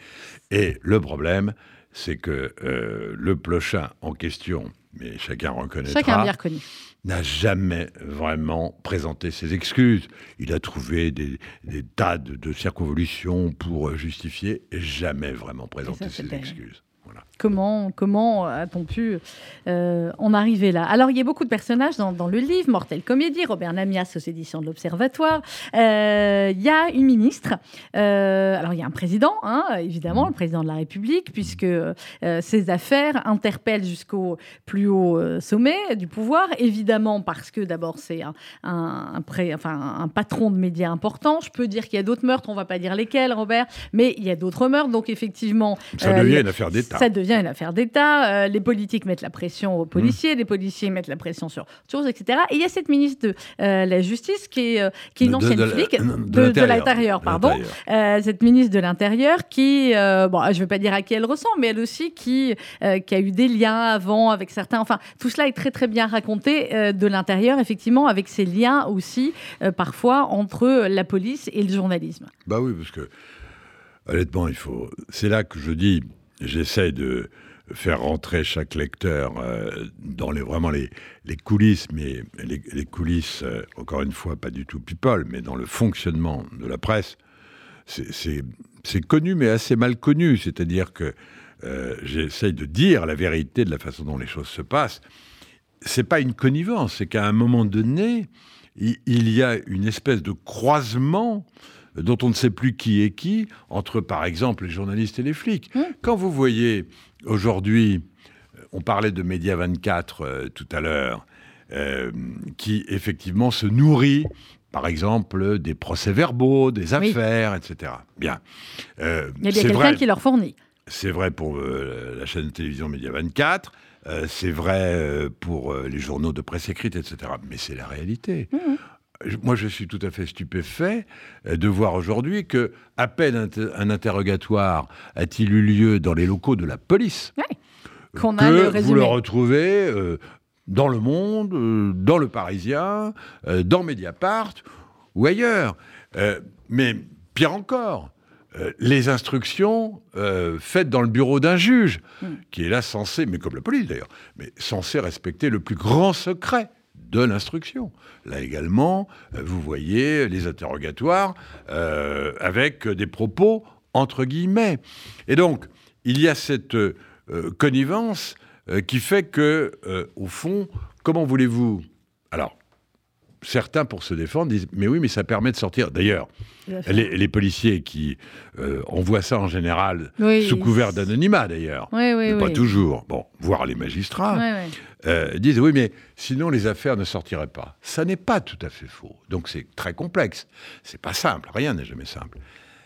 Et le problème, c'est que euh, le Plochin en question, mais chacun reconnaîtra, n'a jamais vraiment présenté ses excuses. Il a trouvé des, tas de, circonvolutions pour justifier et jamais vraiment présenté ses excuses. Comment, comment a-t-on pu euh, en arriver là? Alors, il y a beaucoup de personnages dans, le livre, Mortel Comédie, Robert Namias aux éditions de l'Observatoire. Euh, il y a une ministre, euh, alors il y a un président, hein, évidemment, le président de la République, puisque ses affaires interpellent jusqu'au plus haut sommet du pouvoir, évidemment parce que d'abord c'est un, un, enfin, un patron de médias important. Je peux dire qu'il y a d'autres meurtres, on ne va pas dire lesquels, Robert, mais il y a d'autres meurtres, donc effectivement... Ça devient une affaire d'État une affaire d'État. Euh, les politiques mettent la pression aux policiers, mmh. les policiers mettent la pression sur choses, etc. Et il y a cette ministre de euh, la Justice qui est, euh, qui est une ancienne flic de, l'Intérieur, pardon. cette ministre de l'Intérieur qui, bon, je ne vais pas dire à qui elle ressemble, mais elle aussi qui, qui a eu des liens avant avec certains. Enfin, tout cela est très très bien raconté de l'intérieur, effectivement, avec ces liens aussi parfois entre la police et le journalisme. Bah oui, parce que honnêtement, il faut. C'est là que je dis j'essaie de faire rentrer chaque lecteur euh, dans les, vraiment les, coulisses, mais les, coulisses, euh, encore une fois, pas du tout people, mais dans le fonctionnement de la presse, c'est connu, mais assez mal connu. C'est-à-dire que euh, j'essaie de dire la vérité de la façon dont les choses se passent. C'est pas une connivence, c'est qu'à un moment donné, il, y a une espèce de croisement dont on ne sait plus qui est qui, entre par exemple les journalistes et les flics. Mmh. Quand vous voyez aujourd'hui, euh, on parlait de Média 24 euh, tout à l'heure, euh, qui effectivement se nourrit par exemple, des procès-verbaux, des affaires, etc. Bien. Il y a bien quelqu'un qui leur fournit. C'est vrai pour la chaîne de télévision Média 24, c'est vrai pour les journaux de presse écrite, etc. Mais c'est la réalité. Mmh moi, je suis tout à fait stupéfait euh, de voir aujourd'hui que, à peine un, interrogatoire a-t-il eu lieu dans les locaux de la police, qu'on a le vous le retrouvez euh, dans Le Monde, euh, dans Le Parisien, dans Mediapart ou ailleurs. mais pire encore, euh, les instructions euh, faites dans le bureau d'un juge, Mm. qui est là censé, mais comme la police d'ailleurs, mais censé respecter le plus grand secret de l'instruction. Là également, euh, vous voyez les interrogatoires euh, avec des propos entre guillemets. Et donc, il y a cette euh, connivence qui fait que, au fond, comment voulez-vous? Alors, certains, pour se défendre, disent Mais oui, mais ça permet de sortir. D'ailleurs, les, les policiers qui euh, envoient ça en général Oui. sous couvert d'anonymat, d'ailleurs. Oui, oui, mais pas toujours. Bon, voire les magistrats euh, disent oui, mais sinon les affaires ne sortiraient pas. Ça n'est pas tout à fait faux. Donc c'est très complexe. C'est pas simple. Rien n'est jamais simple.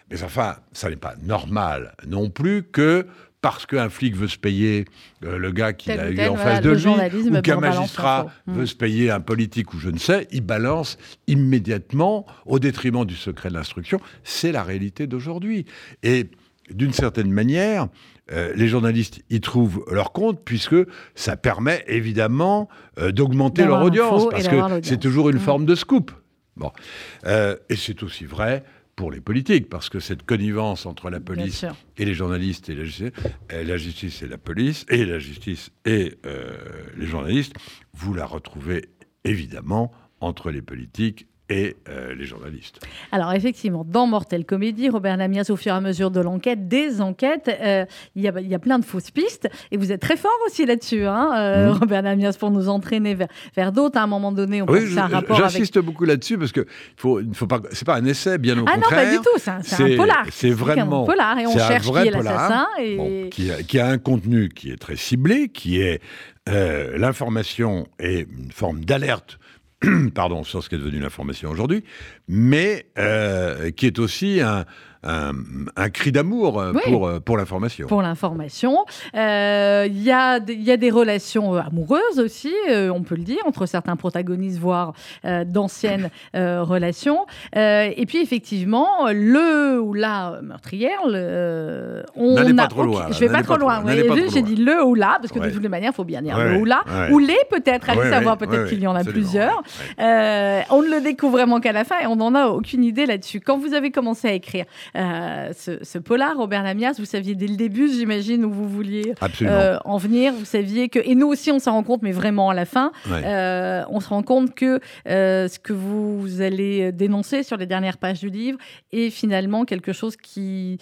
Mais enfin, ça n'est pas normal non plus que parce qu'un flic veut se payer euh, le gars qu'il a eu tel, en voilà, face de lui, ou qu'un magistrat l'info. Mm. veut se payer un politique ou je ne sais, il balance immédiatement au détriment du secret de l'instruction. C'est la réalité d'aujourd'hui. Et d'une certaine manière, euh, les journalistes y trouvent leur compte puisque ça permet évidemment euh, d'augmenter leur audience parce que c'est toujours une Mm. forme de scoop. Bon. Euh, et c'est aussi vrai pour les politiques parce que cette connivence entre la police et les journalistes et la justice, la justice et la police, et la justice et euh, les journalistes, vous la retrouvez évidemment entre les politiques et euh, les journalistes. Alors effectivement, dans Mortel Comédie, Robert Lamias, au fur et à mesure de l'enquête, des enquêtes, euh, il y, a, il y a plein de fausses pistes. Et vous êtes très fort aussi là-dessus, hein, euh, Mhm. Robert Lamias, pour nous entraîner vers, vers d'autres. À un moment donné, on Oui, pense je- c'est un rapport avec... j'insiste beaucoup là-dessus parce que faut, faut pas, c'est pas un essai, bien au Ah non, contraire. pas du tout, c'est un, polar. c'est vraiment- un polar et on cherche vrai qui est l'assassin. Et... Bon, qui, a, qui a un contenu qui est très ciblé, qui est euh, l'information et une forme d'alerte [CLEARS THROAT] pardon, sur ce qui est devenu l'information aujourd'hui, mais euh, qui est aussi un, un- un cri d'amour euh, Oui. pour, euh, pour l'information. pour l'information. Euh, Il y, a y a des relations euh, amoureuses aussi, euh, on peut le dire, entre certains protagonistes, voire euh, d'anciennes euh, relations. Euh, et puis effectivement, le ou la meurtrière, le, euh, on N'allez pas a- trop ok, loin, Je vais pas trop loin. loin, trop J'ai dit le ou la, parce que Ouais. de toutes les manières, il faut bien dire Ouais, le ou la, ouais. ou les peut-être, allez savoir, peut-être qu'il y en a plusieurs. Euh, on ne le découvre vraiment qu'à la fin et on n'en a aucune idée là-dessus. Quand vous avez commencé à écrire euh, ce, ce polar, Robert Lamias, vous saviez dès le début, j'imagine, où vous vouliez euh, en venir. Vous saviez que, et nous aussi, on s'en rend compte, mais vraiment à la fin, Ouais. euh, on se rend compte que ce que vous allez dénoncer sur les dernières pages du livre est finalement quelque chose qui,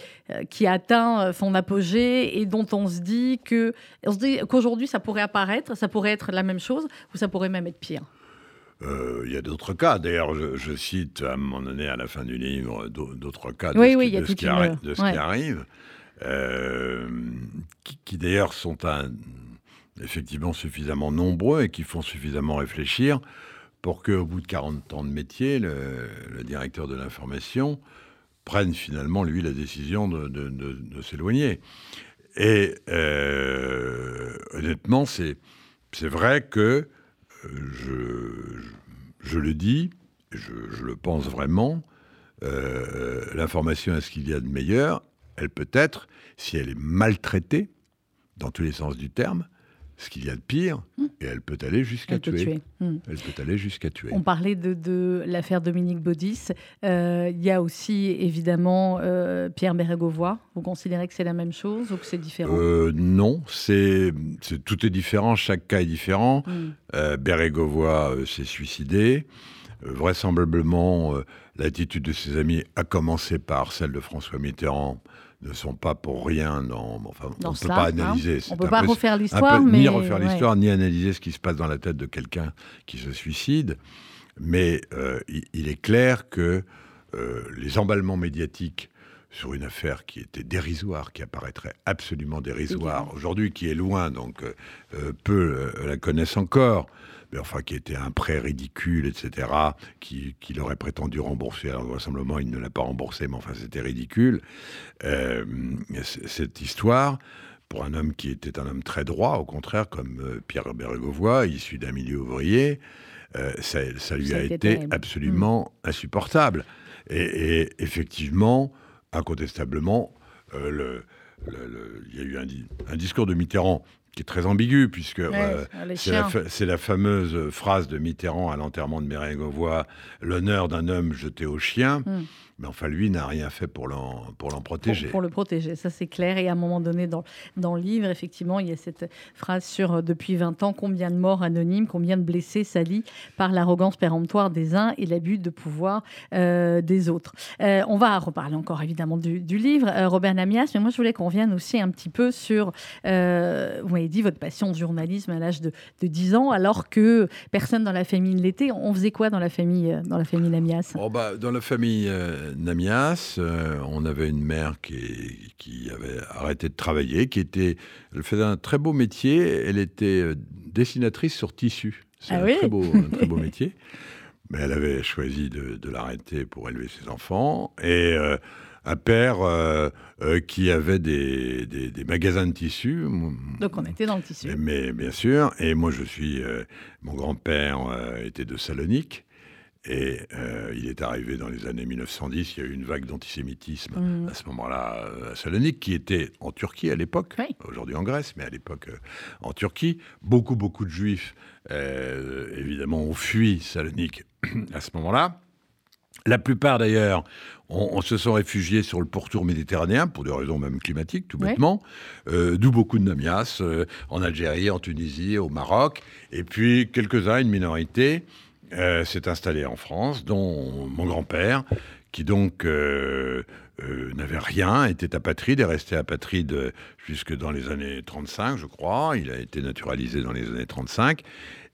qui atteint son apogée et dont on se dit que, on se dit qu'aujourd'hui, ça pourrait apparaître, ça pourrait être la même chose ou ça pourrait même être pire. Euh, Il y a d'autres cas. D'ailleurs, je, je cite à un moment donné, à la fin du livre, d'au- d'autres cas de Oui, ce oui, qui, il y a de ce toute qui une- arri- de ce ouais. qui arrive, euh, qui, qui d'ailleurs sont un- effectivement suffisamment nombreux et qui font suffisamment réfléchir pour qu'au bout de 40 ans de métier, le, le directeur de l'information prenne finalement, lui, la décision de, de- de- de s'éloigner. Et euh, honnêtement, c'est c'est vrai que je, le dis, je, je le pense vraiment, euh, l'information est ce qu'il y a de meilleur, elle peut être, si elle est maltraitée, dans tous les sens du terme, ce qu'il y a de pire, et elle peut aller jusqu'à tuer. tuer. Hmm. Elle peut aller jusqu'à tuer. On parlait de, de l'affaire Dominique Baudis. Euh, Il y a aussi évidemment euh, Pierre Bérégovoy. Vous considérez que c'est la même chose ou que c'est différent? Euh, non, c'est tout est différent, chaque cas est différent. Hmm. Bérégovoy euh, s'est suicidé. Vraisemblablement, l'attitude de ses amis, à commencer par celle de François Mitterrand, ne sont pas pour rien dans. Enfin, Dans on ne peut pas hein. analyser. On ne peut pas peu- refaire l'histoire, mais ni refaire ouais. l'histoire, ni analyser ce qui se passe dans la tête de quelqu'un qui se suicide. Mais euh, il, il est clair que euh, les emballements médiatiques sur une affaire qui était dérisoire, qui apparaîtrait absolument dérisoire aujourd'hui, qui est loin, donc euh, peu la connaissent encore, enfin qui était un prêt ridicule, etc., qui- qu'il aurait prétendu rembourser. Alors vraisemblablement, il ne l'a pas remboursé, mais enfin c'était ridicule. Euh, cette histoire, pour un homme qui était un homme très droit, au contraire, comme euh, Pierre Bérégovoy, issu d'un milieu ouvrier, euh, ça, ça lui Ça a a été terrible. absolument insupportable. Et, et effectivement, incontestablement, euh, le- le- le- il y a eu un discours de Mitterrand qui est très ambigu, puisque Ouais, euh, les c'est la, chiens. fa- c'est la fameuse phrase de Mitterrand à l'enterrement de Bérégovoy, l'honneur d'un homme jeté aux chiens. Mm. Mais enfin, lui n'a rien fait pour l'en pour l'en protéger. pour le protéger, ça c'est clair. Et à un moment donné, dans, dans le livre, effectivement, il y a cette phrase sur euh, depuis 20 ans, combien de morts anonymes, combien de blessés salis par l'arrogance péremptoire des uns et l'abus de pouvoir euh, des autres. Euh, on va reparler encore évidemment du, du livre, Robert Namias, mais moi je voulais qu'on revienne aussi un petit peu sur, vous m'avez dit, votre passion de journalisme à l'âge de, de 10 ans, alors que personne dans la famille ne l'était. On faisait quoi dans la famille, dans la famille Namias? Oh, bah, dans la famille euh, Namias, euh, on avait une mère qui, qui avait arrêté de travailler, qui était, elle faisait un très beau métier. Elle était euh, dessinatrice sur tissu. C'est Ah un, oui? très beau, un très beau [LAUGHS] métier. Mais elle avait choisi de, de l'arrêter pour élever ses enfants. Et euh, un père euh, euh, qui avait des, des- des magasins de tissus. Donc on était dans le tissu. Mais, mais bien sûr, et moi je suis, euh, mon grand-père était de Salonique, et euh, il est arrivé dans les années 1910, il y a eu une vague d'antisémitisme Mhm. à ce moment-là euh, à Salonique, qui était en Turquie à l'époque, Oui. aujourd'hui en Grèce, mais à l'époque euh, en Turquie. Beaucoup, beaucoup de juifs, euh, évidemment, ont fui Salonique [CLEARS THROAT] à ce moment-là. La plupart d'ailleurs on, on se sont réfugiés sur le pourtour méditerranéen pour des raisons même climatiques, tout Ouais. bêtement. Euh, D'où beaucoup de Namias euh, en Algérie, en Tunisie, au Maroc. Et puis quelques-uns, une minorité, euh, s'est installée en France, dont mon grand-père, qui donc euh, euh, n'avait rien, était apatride, est resté apatride jusque dans les années 35, je crois. Il a été naturalisé dans les années 35.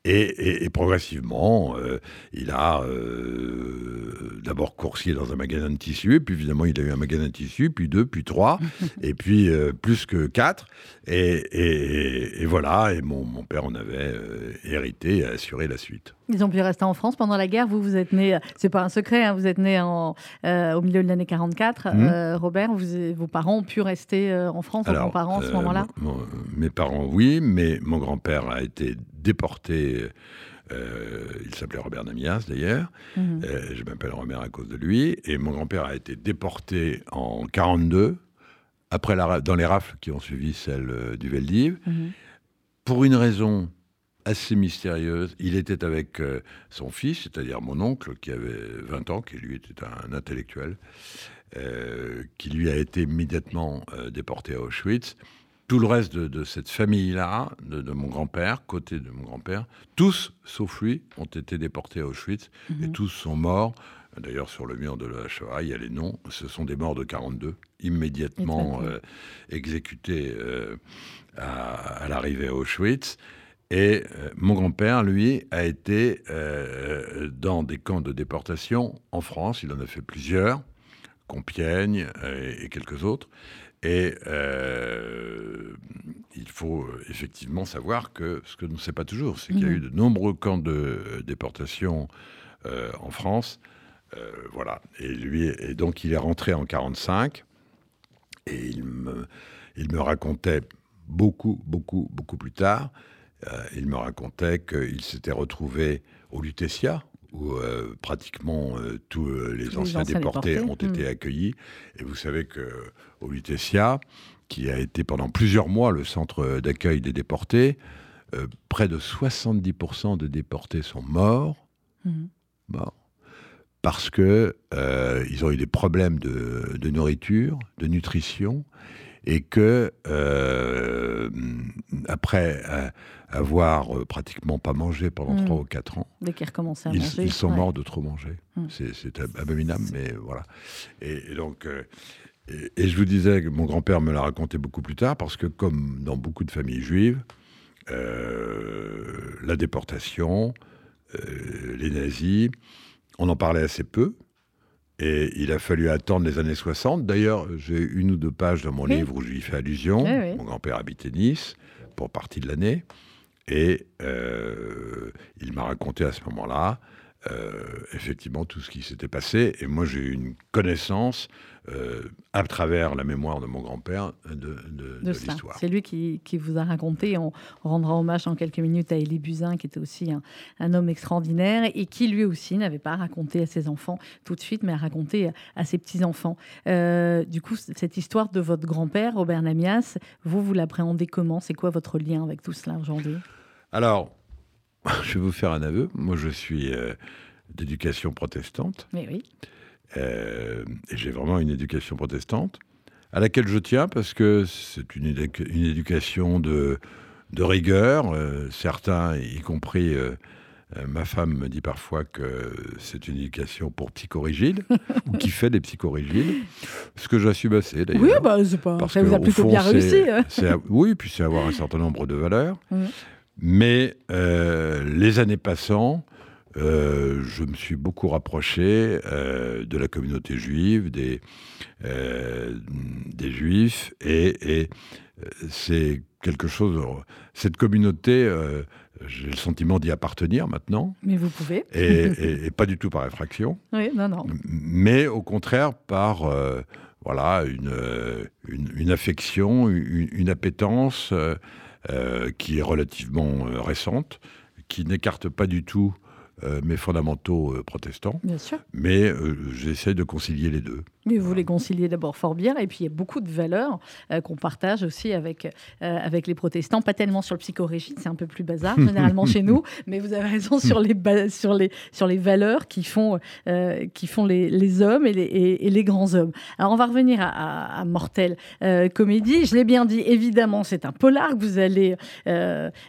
Et, et- et progressivement, euh, il a euh, d'abord coursier dans un magasin de tissus, puis évidemment, il a eu un magasin de tissus, puis deux, puis trois, [LAUGHS] et puis euh, plus que quatre. Et, voilà, et mon, mon père en avait hérité et assuré la suite. Ils ont pu rester en France pendant la guerre. Vous, vous êtes né, c'est pas un secret, hein, vous êtes né en, au milieu de l'année 44. Mhm. Euh, Robert, vous- vos parents ont pu rester en France, vos grands-parents à ce moment-là Mes parents, oui, mais mon grand-père a été déporté. euh, il s'appelait Robert Namias d'ailleurs. Mhm. Euh, je m'appelle Robert à cause de lui. Et mon grand-père a été déporté en 42, après la, dans les rafles qui ont suivi celle euh, du Veldiv. Mhm. Pour une raison assez mystérieuse, il était avec euh, son fils, c'est-à-dire mon oncle, qui avait 20 ans, qui lui était un intellectuel, qui lui a été immédiatement déporté à Auschwitz. Tout le reste de, de cette famille-là, de, de mon grand-père, côté de mon grand-père, tous, sauf lui, ont été déportés à Auschwitz et Mhm. tous sont morts. D'ailleurs, sur le mur de la Shoah, il y a les noms. Ce sont des morts de 42, immédiatement euh, exécutés euh, à, à l'arrivée à Auschwitz. Et euh, mon grand-père, lui, a été dans des camps de déportation en France. Il en a fait plusieurs, Compiègne et quelques autres. Et euh, il faut euh, effectivement savoir que ce que l'on ne sait pas toujours, c'est qu'il y a Mhm. eu de nombreux camps de euh, déportation euh, en France. Euh, voilà. Et lui, et donc il est rentré en 45 et il me, il me racontait beaucoup, beaucoup, beaucoup plus tard. il me racontait qu'il s'était retrouvé au Lutetia, où euh, pratiquement euh, tous euh, les les anciens déportés, déportés, ont été mm. accueillis. Et vous savez que au Lutetia, qui a été pendant plusieurs mois le centre d'accueil des déportés, près de 70% des déportés sont morts Mhm. morts parce que ils ont eu des problèmes de, de nourriture, de nutrition, et que euh, après euh, avoir euh, pratiquement pas mangé pendant Mm. trois ou quatre ans, Dès qu'ils recommençaient à ils, manger. ils sont ouais. morts de trop manger. Mm. C'est- C'est ab- abominable, mais voilà. Et, et donc, et, et je vous disais que mon grand-père me l'a raconté beaucoup plus tard, parce que comme dans beaucoup de familles juives, la déportation, les nazis, on en parlait assez peu. Et il a fallu attendre les années 60. D'ailleurs, j'ai une ou deux pages dans mon Oui. livre où j'y fais allusion. Oui. Mon grand-père habitait Nice pour partie de l'année. Et euh, il m'a raconté à ce moment-là euh, effectivement tout ce qui s'était passé. Et moi, j'ai eu une connaissance euh, à travers la mémoire de mon grand-père de, l'histoire. C'est lui qui, vous a raconté. On rendra hommage en quelques minutes à Élie Buzyn, qui était aussi un, homme extraordinaire et qui lui aussi n'avait pas raconté à ses enfants tout de suite, mais a raconté à, ses petits-enfants. Euh, du coup, cette histoire de votre grand-père, Robert Namias, vous, vous l'appréhendez comment? C'est quoi votre lien avec tout cela aujourd'hui? Alors, [LAUGHS] je vais vous faire un aveu. Moi, je suis euh, d'éducation protestante. Mais oui. Euh, et j'ai vraiment une éducation protestante à laquelle je tiens parce que c'est une, une, éducation de, de rigueur. Euh, certains, y compris ma femme, me dit parfois que c'est une éducation pour psychorigides [LAUGHS] ou qui fait des psychorigides. Ce que j'assume assez d'ailleurs. Oui, bah, c'est pas. ça vous a plutôt bien réussi. Hein. oui, puis c'est avoir un certain nombre de valeurs. Mais euh, les années passant, euh, je me suis beaucoup rapproché euh, de la communauté juive, des, des juifs, et, c'est quelque chose. Cette communauté, j'ai le sentiment d'y appartenir maintenant. Mais vous pouvez. et, [LAUGHS] pas du tout par effraction. Oui, non, non. Mais au contraire par voilà une, une, affection, une, une appétence. Euh, qui est relativement euh, récente, qui n'écarte pas du tout euh, mes fondamentaux protestants. Bien sûr. Mais j'essaie de concilier les deux. Mais vous les conciliez d'abord fort bien, et puis il y a beaucoup de valeurs euh, qu'on partage aussi avec, euh, avec les protestants, pas tellement sur le psychorégime, c'est un peu plus bazar [LAUGHS] généralement chez nous, mais vous avez raison sur les, sur les, sur les valeurs qui font, euh, qui font les, les hommes et les, et, les, grands hommes. Alors on va revenir à, à, Mortel Comédie, je l'ai bien dit, évidemment c'est un polar que vous allez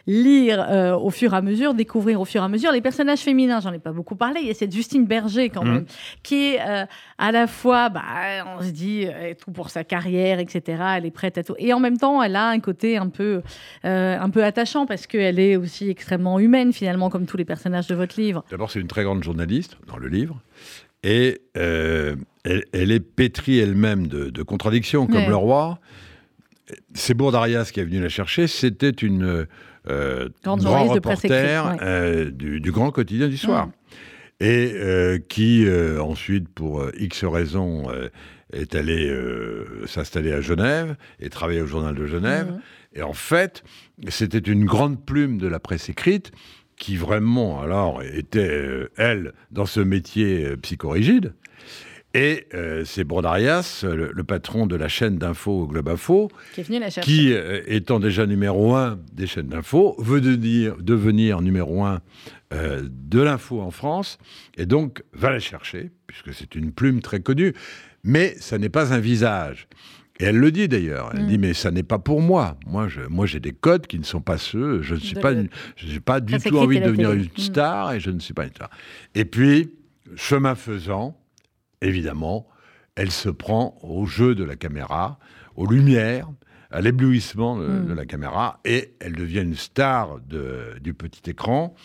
lire au fur et à mesure, découvrir au fur et à mesure. Les personnages féminins, j'en ai pas beaucoup parlé, il y a cette Justine Berger quand mmh. même, qui est à la fois... Bah, on se dit, euh, tout pour sa carrière, etc. Elle est prête à tout. Et en même temps, elle a un côté un peu, euh, un peu attachant parce qu'elle est aussi extrêmement humaine, finalement, comme tous les personnages de votre livre. D'abord, c'est une très grande journaliste dans le livre. Et euh, elle, est pétrie elle-même de, contradictions, comme le roi. C'est Bourdarias qui est venu la chercher. C'était une grande grand reporter du, grand quotidien du soir et euh, qui euh, ensuite, pour euh, X raisons, est allé s'installer à Genève et travailler au journal de Genève. Mmh. Et en fait, c'était une grande plume de la presse écrite qui vraiment, alors, était, elle, dans ce métier psychorigide. Et c'est Brodarias, le, patron de la chaîne d'info Globe Info, qui, étant déjà numéro un des chaînes d'info, veut devenir, devenir numéro un euh, de l'info en France, et donc va la chercher, puisque c'est une plume très connue, mais ça n'est pas un visage. Et elle le dit d'ailleurs. Elle dit mm. mais ça n'est pas pour moi. Moi, moi, j'ai des codes qui ne sont pas ceux. Je ne suis pas, j'ai pas du tout envie de devenir une mm. star et je ne suis pas une star. Et puis, chemin faisant, évidemment, elle se prend au jeu de la caméra, aux lumières, à l'éblouissement de, mm. la caméra, et elle devient une star du petit écran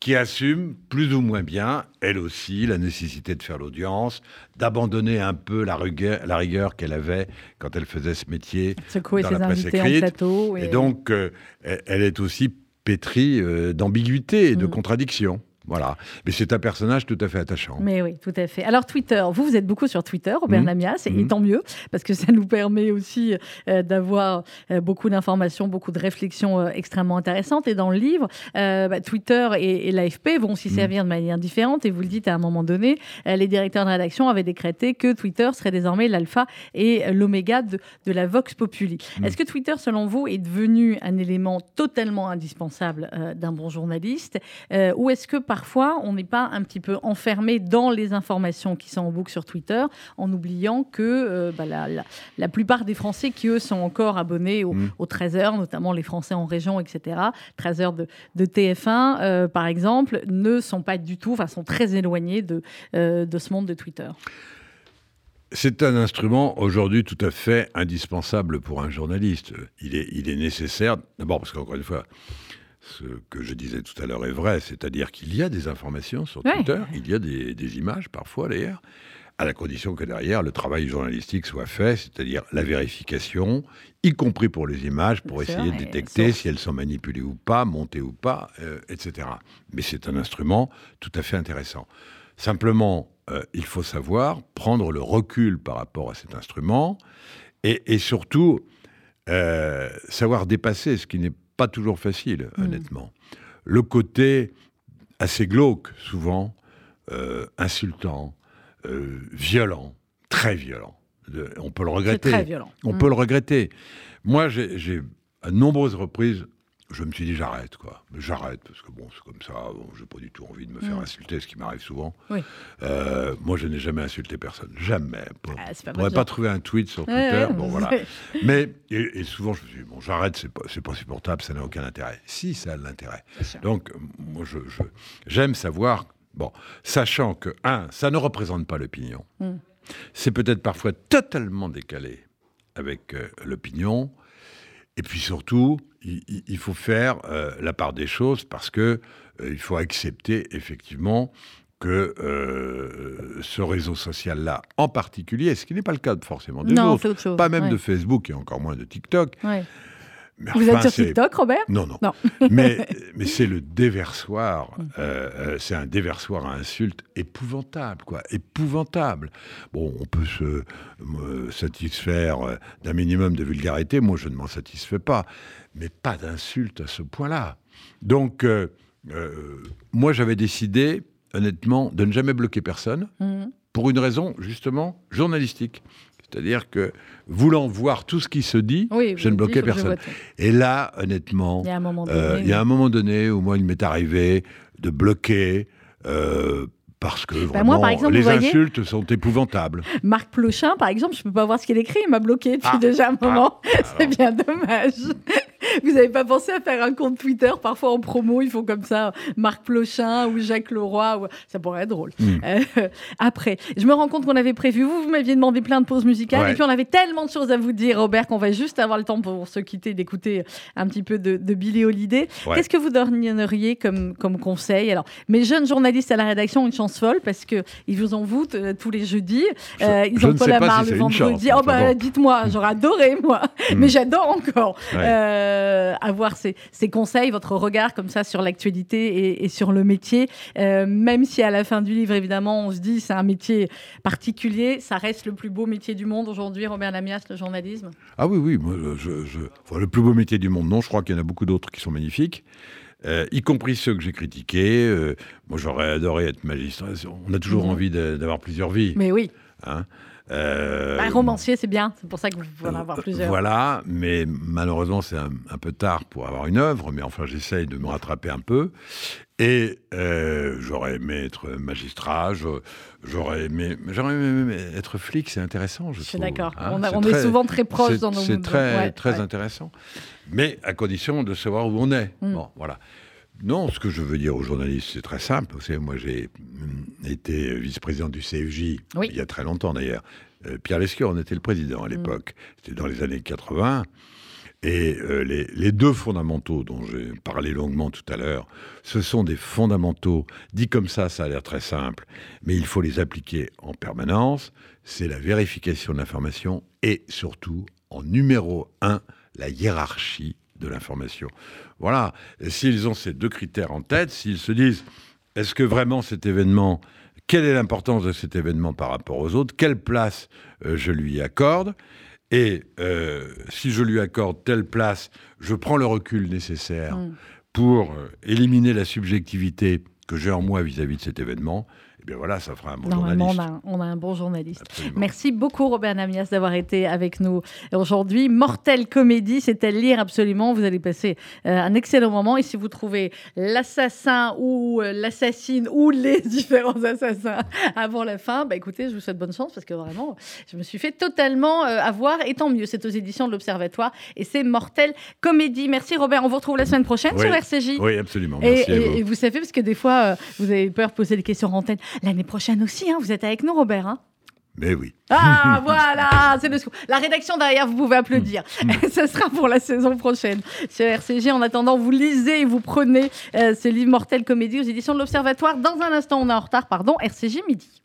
qui assume plus ou moins bien, elle aussi, la nécessité de faire l'audience, d'abandonner un peu la rigueur, la rigueur qu'elle avait quand elle faisait ce métier dans la presse écrite. Plateau, et... donc, euh, elle est aussi pétrie euh, d'ambiguïté et de mm. contradictions. Voilà. Mais c'est un personnage tout à fait attachant. Mais oui, tout à fait. Alors, Twitter, vous, vous êtes beaucoup sur Twitter, Robert mmh. Namias, et mmh. tant mieux, parce que [LAUGHS] ça nous permet aussi euh, d'avoir euh, beaucoup d'informations, beaucoup de réflexions euh, extrêmement intéressantes. Et dans le livre, bah, Twitter et, l'AFP vont s'y mmh. servir de manière différente. Et vous le dites à un moment donné, les directeurs de rédaction avaient décrété que Twitter serait désormais l'alpha et l'oméga de, de, la Vox Populi. Est-ce que Twitter, selon vous, est devenu un élément totalement indispensable d'un bon journaliste Ou est-ce que parfois, on n'est pas un petit peu enfermé dans les informations qui sont en boucle sur Twitter, en oubliant que euh, bah, la, plupart des Français qui, eux, sont encore abonnés au, 13h, mm. notamment les Français en région, etc., 13h de, TF1, euh, par exemple, ne sont pas du tout, enfin, sont très éloignés de, euh, de ce monde de Twitter. C'est un instrument aujourd'hui tout à fait indispensable pour un journaliste. Il est, il est nécessaire, d'abord parce qu'encore une fois, ce que je disais tout à l'heure est vrai, c'est-à-dire qu'il y a des informations sur Twitter, il y a des, images parfois d'ailleurs, à la condition que derrière le travail journalistique soit fait, c'est-à-dire la vérification, y compris pour les images, pour Bien sûr, essayer de détecter si elles sont manipulées ou pas, montées ou pas, euh, etc. Mais c'est un instrument tout à fait intéressant. Simplement, euh, il faut savoir prendre le recul par rapport à cet instrument et, et surtout euh, savoir dépasser, ce qui n'est pas toujours facile, Mm. honnêtement. Le côté assez glauque, souvent, euh, insultant, euh, violent, très violent. De- on peut le regretter. très violent. On peut le regretter. Moi, j'ai à nombreuses reprises, je me suis dit j'arrête, quoi. J'arrête, parce que bon, c'est comme ça, bon, j'ai pas du tout envie de me faire Mm. insulter, ce qui m'arrive souvent. Oui. Euh, moi, je n'ai jamais insulté personne. Jamais. Pour- Ah, pas pourrais pas trouver un tweet sur Twitter. ouais, bon, voilà. [LAUGHS] Mais, et, et souvent, je me suis dit, bon, j'arrête, c'est pas, c'est pas supportable, ça n'a aucun intérêt. Si, ça a de l'intérêt. Donc, moi, je, je- j'aime savoir, bon, sachant que, un, ça ne représente pas l'opinion. Mm. C'est peut-être parfois totalement décalé avec euh, l'opinion. Et puis surtout, il, faut faire euh, la part des choses parce que euh, il faut accepter effectivement que euh, ce réseau social-là, en particulier, ce qui n'est pas le cas forcément des Non, autres, pas même Ouais. de Facebook et encore moins de TikTok. Ouais. Mais Vous enfin, êtes sur TikTok, Robert? Non, non. Non. [LAUGHS] mais [LAUGHS] mais c'est le déversoir. euh, euh, c'est un déversoir à insultes épouvantable, quoi. Épouvantable. Bon, on peut se me satisfaire euh, d'un minimum de vulgarité. Moi, je ne m'en satisfais pas. Mais pas d'insultes à ce point-là. Donc, euh, euh, moi, j'avais décidé, honnêtement, de ne jamais bloquer personne Mhm. pour une raison, justement, journalistique. C'est-à-dire que, voulant voir tout ce qui se dit, Oui, je ne bloquais personne. Et là, honnêtement, Il y a un moment donné. euh, il y a un moment donné où moi, il m'est arrivé de bloquer euh, parce que Bah, vraiment, moi, par exemple, les voyez- insultes sont épouvantables. Marc Plochin, par exemple, je peux pas voir ce qu'il écrit, il m'a bloqué depuis Ah, déjà un moment. [LAUGHS] c'est alors. bien dommage. [LAUGHS] Vous n'avez pas pensé à faire un compte Twitter Parfois en promo, ils font comme ça, Marc Plochin ou Jacques Leroy. Ou... Ça pourrait être drôle. Mm. Euh, [LAUGHS] après, je me rends compte qu'on avait prévu, vous, vous m'aviez demandé plein de pauses musicales, Ouais. et puis on avait tellement de choses à vous dire, Robert, qu'on va juste avoir le temps pour se quitter, d'écouter un petit peu de, de Billy Holiday. Ouais. Qu'est-ce que vous donneriez comme, comme conseil? Alors, mes jeunes journalistes à la rédaction ont une chance folle parce que ils vous en voûtent euh, tous les jeudis. Je- Euh, ils je ont pas marre si le vendredi. chance, oh bah dites-moi, j'aurais adoré moi, Hmm. mais j'adore encore Ouais. euh, avoir ces, ces conseils, votre regard comme ça sur l'actualité et, et sur le métier. Euh, même si à la fin du livre, évidemment, on se dit c'est un métier particulier, ça reste le plus beau métier du monde aujourd'hui, Robert Lamias, le journalisme. Ah oui, oui, moi, je, je- enfin, le plus beau métier du monde, non, je crois qu'il y en a beaucoup d'autres qui sont magnifiques. euh, y compris ceux que j'ai critiqués. Euh, moi, j'aurais adoré être magistrat. On a toujours Mhm. envie d'avoir plusieurs vies. Mais oui, hein. Euh, bah, romancier, c'est bien. C'est pour ça que vous pouvez en avoir Euh, plusieurs. Voilà, mais malheureusement, c'est un, un peu tard pour avoir une œuvre, mais enfin, j'essaye de me rattraper un peu. Et euh, j'aurais aimé être magistrat, j'aurais aimé, j'aurais aimé être flic, c'est intéressant, je, Je suis d'accord. hein. on, est souvent très proches c'est- dans nos C'est très, ouais, très ouais. intéressant, mais à condition de savoir où on est. Mm. Bon, voilà. Non, ce que je veux dire aux journalistes, c'est très simple. Vous savez, moi, j'ai hum, été vice-président du CFJ Oui. il y a très longtemps d'ailleurs. Euh, Pierre Lescure en était le président à Mm. l'époque. C'était dans les années 80. Et euh, les, les deux fondamentaux dont j'ai parlé longuement tout à l'heure, ce sont des fondamentaux. Dit comme ça, ça a l'air très simple, mais il faut les appliquer en permanence. C'est la vérification de l'information et surtout, en numéro un, la hiérarchie de l'information. Voilà. Et S'ils ont ces deux critères en tête, s'ils se disent, est-ce que vraiment cet événement, quelle est l'importance de cet événement par rapport aux autres, quelle place euh, je lui accorde, et euh, si je lui accorde telle place, je prends le recul nécessaire Mm. pour euh, éliminer la subjectivité que j'ai en moi vis-à-vis de cet événement. Et bien voilà, ça fera un bon Normalement, on journaliste. a, on a un bon journaliste. Absolument. Merci beaucoup, Robert Namias, d'avoir été avec nous aujourd'hui. Mortelle comédie, c'est à lire absolument. Vous allez passer euh, un excellent moment. Et si vous trouvez l'assassin ou euh, l'assassine ou les [LAUGHS] différents assassins avant la fin, bah écoutez, je vous souhaite bonne chance parce que vraiment, je me suis fait totalement euh, avoir. Et tant mieux, c'est aux éditions de l'Observatoire et c'est Mortelle comédie. Merci, Robert. On vous retrouve la semaine prochaine Oui. sur RCJ. Oui, absolument. Et, Merci à et- vous. et vous savez, parce que des fois, vous avez peur de poser des questions en antenne. L'année prochaine aussi, hein, vous êtes avec nous, Robert. hein Mais oui. ah, [LAUGHS] voilà, c'est le scoop. La rédaction derrière, vous pouvez applaudir. Mm. [LAUGHS] Ce sera pour la saison prochaine sur RCJ. En attendant, vous lisez et vous prenez euh, ce livre Mortel Comédie aux éditions de l'Observatoire. Dans un instant, on est en retard, pardon, RCJ midi.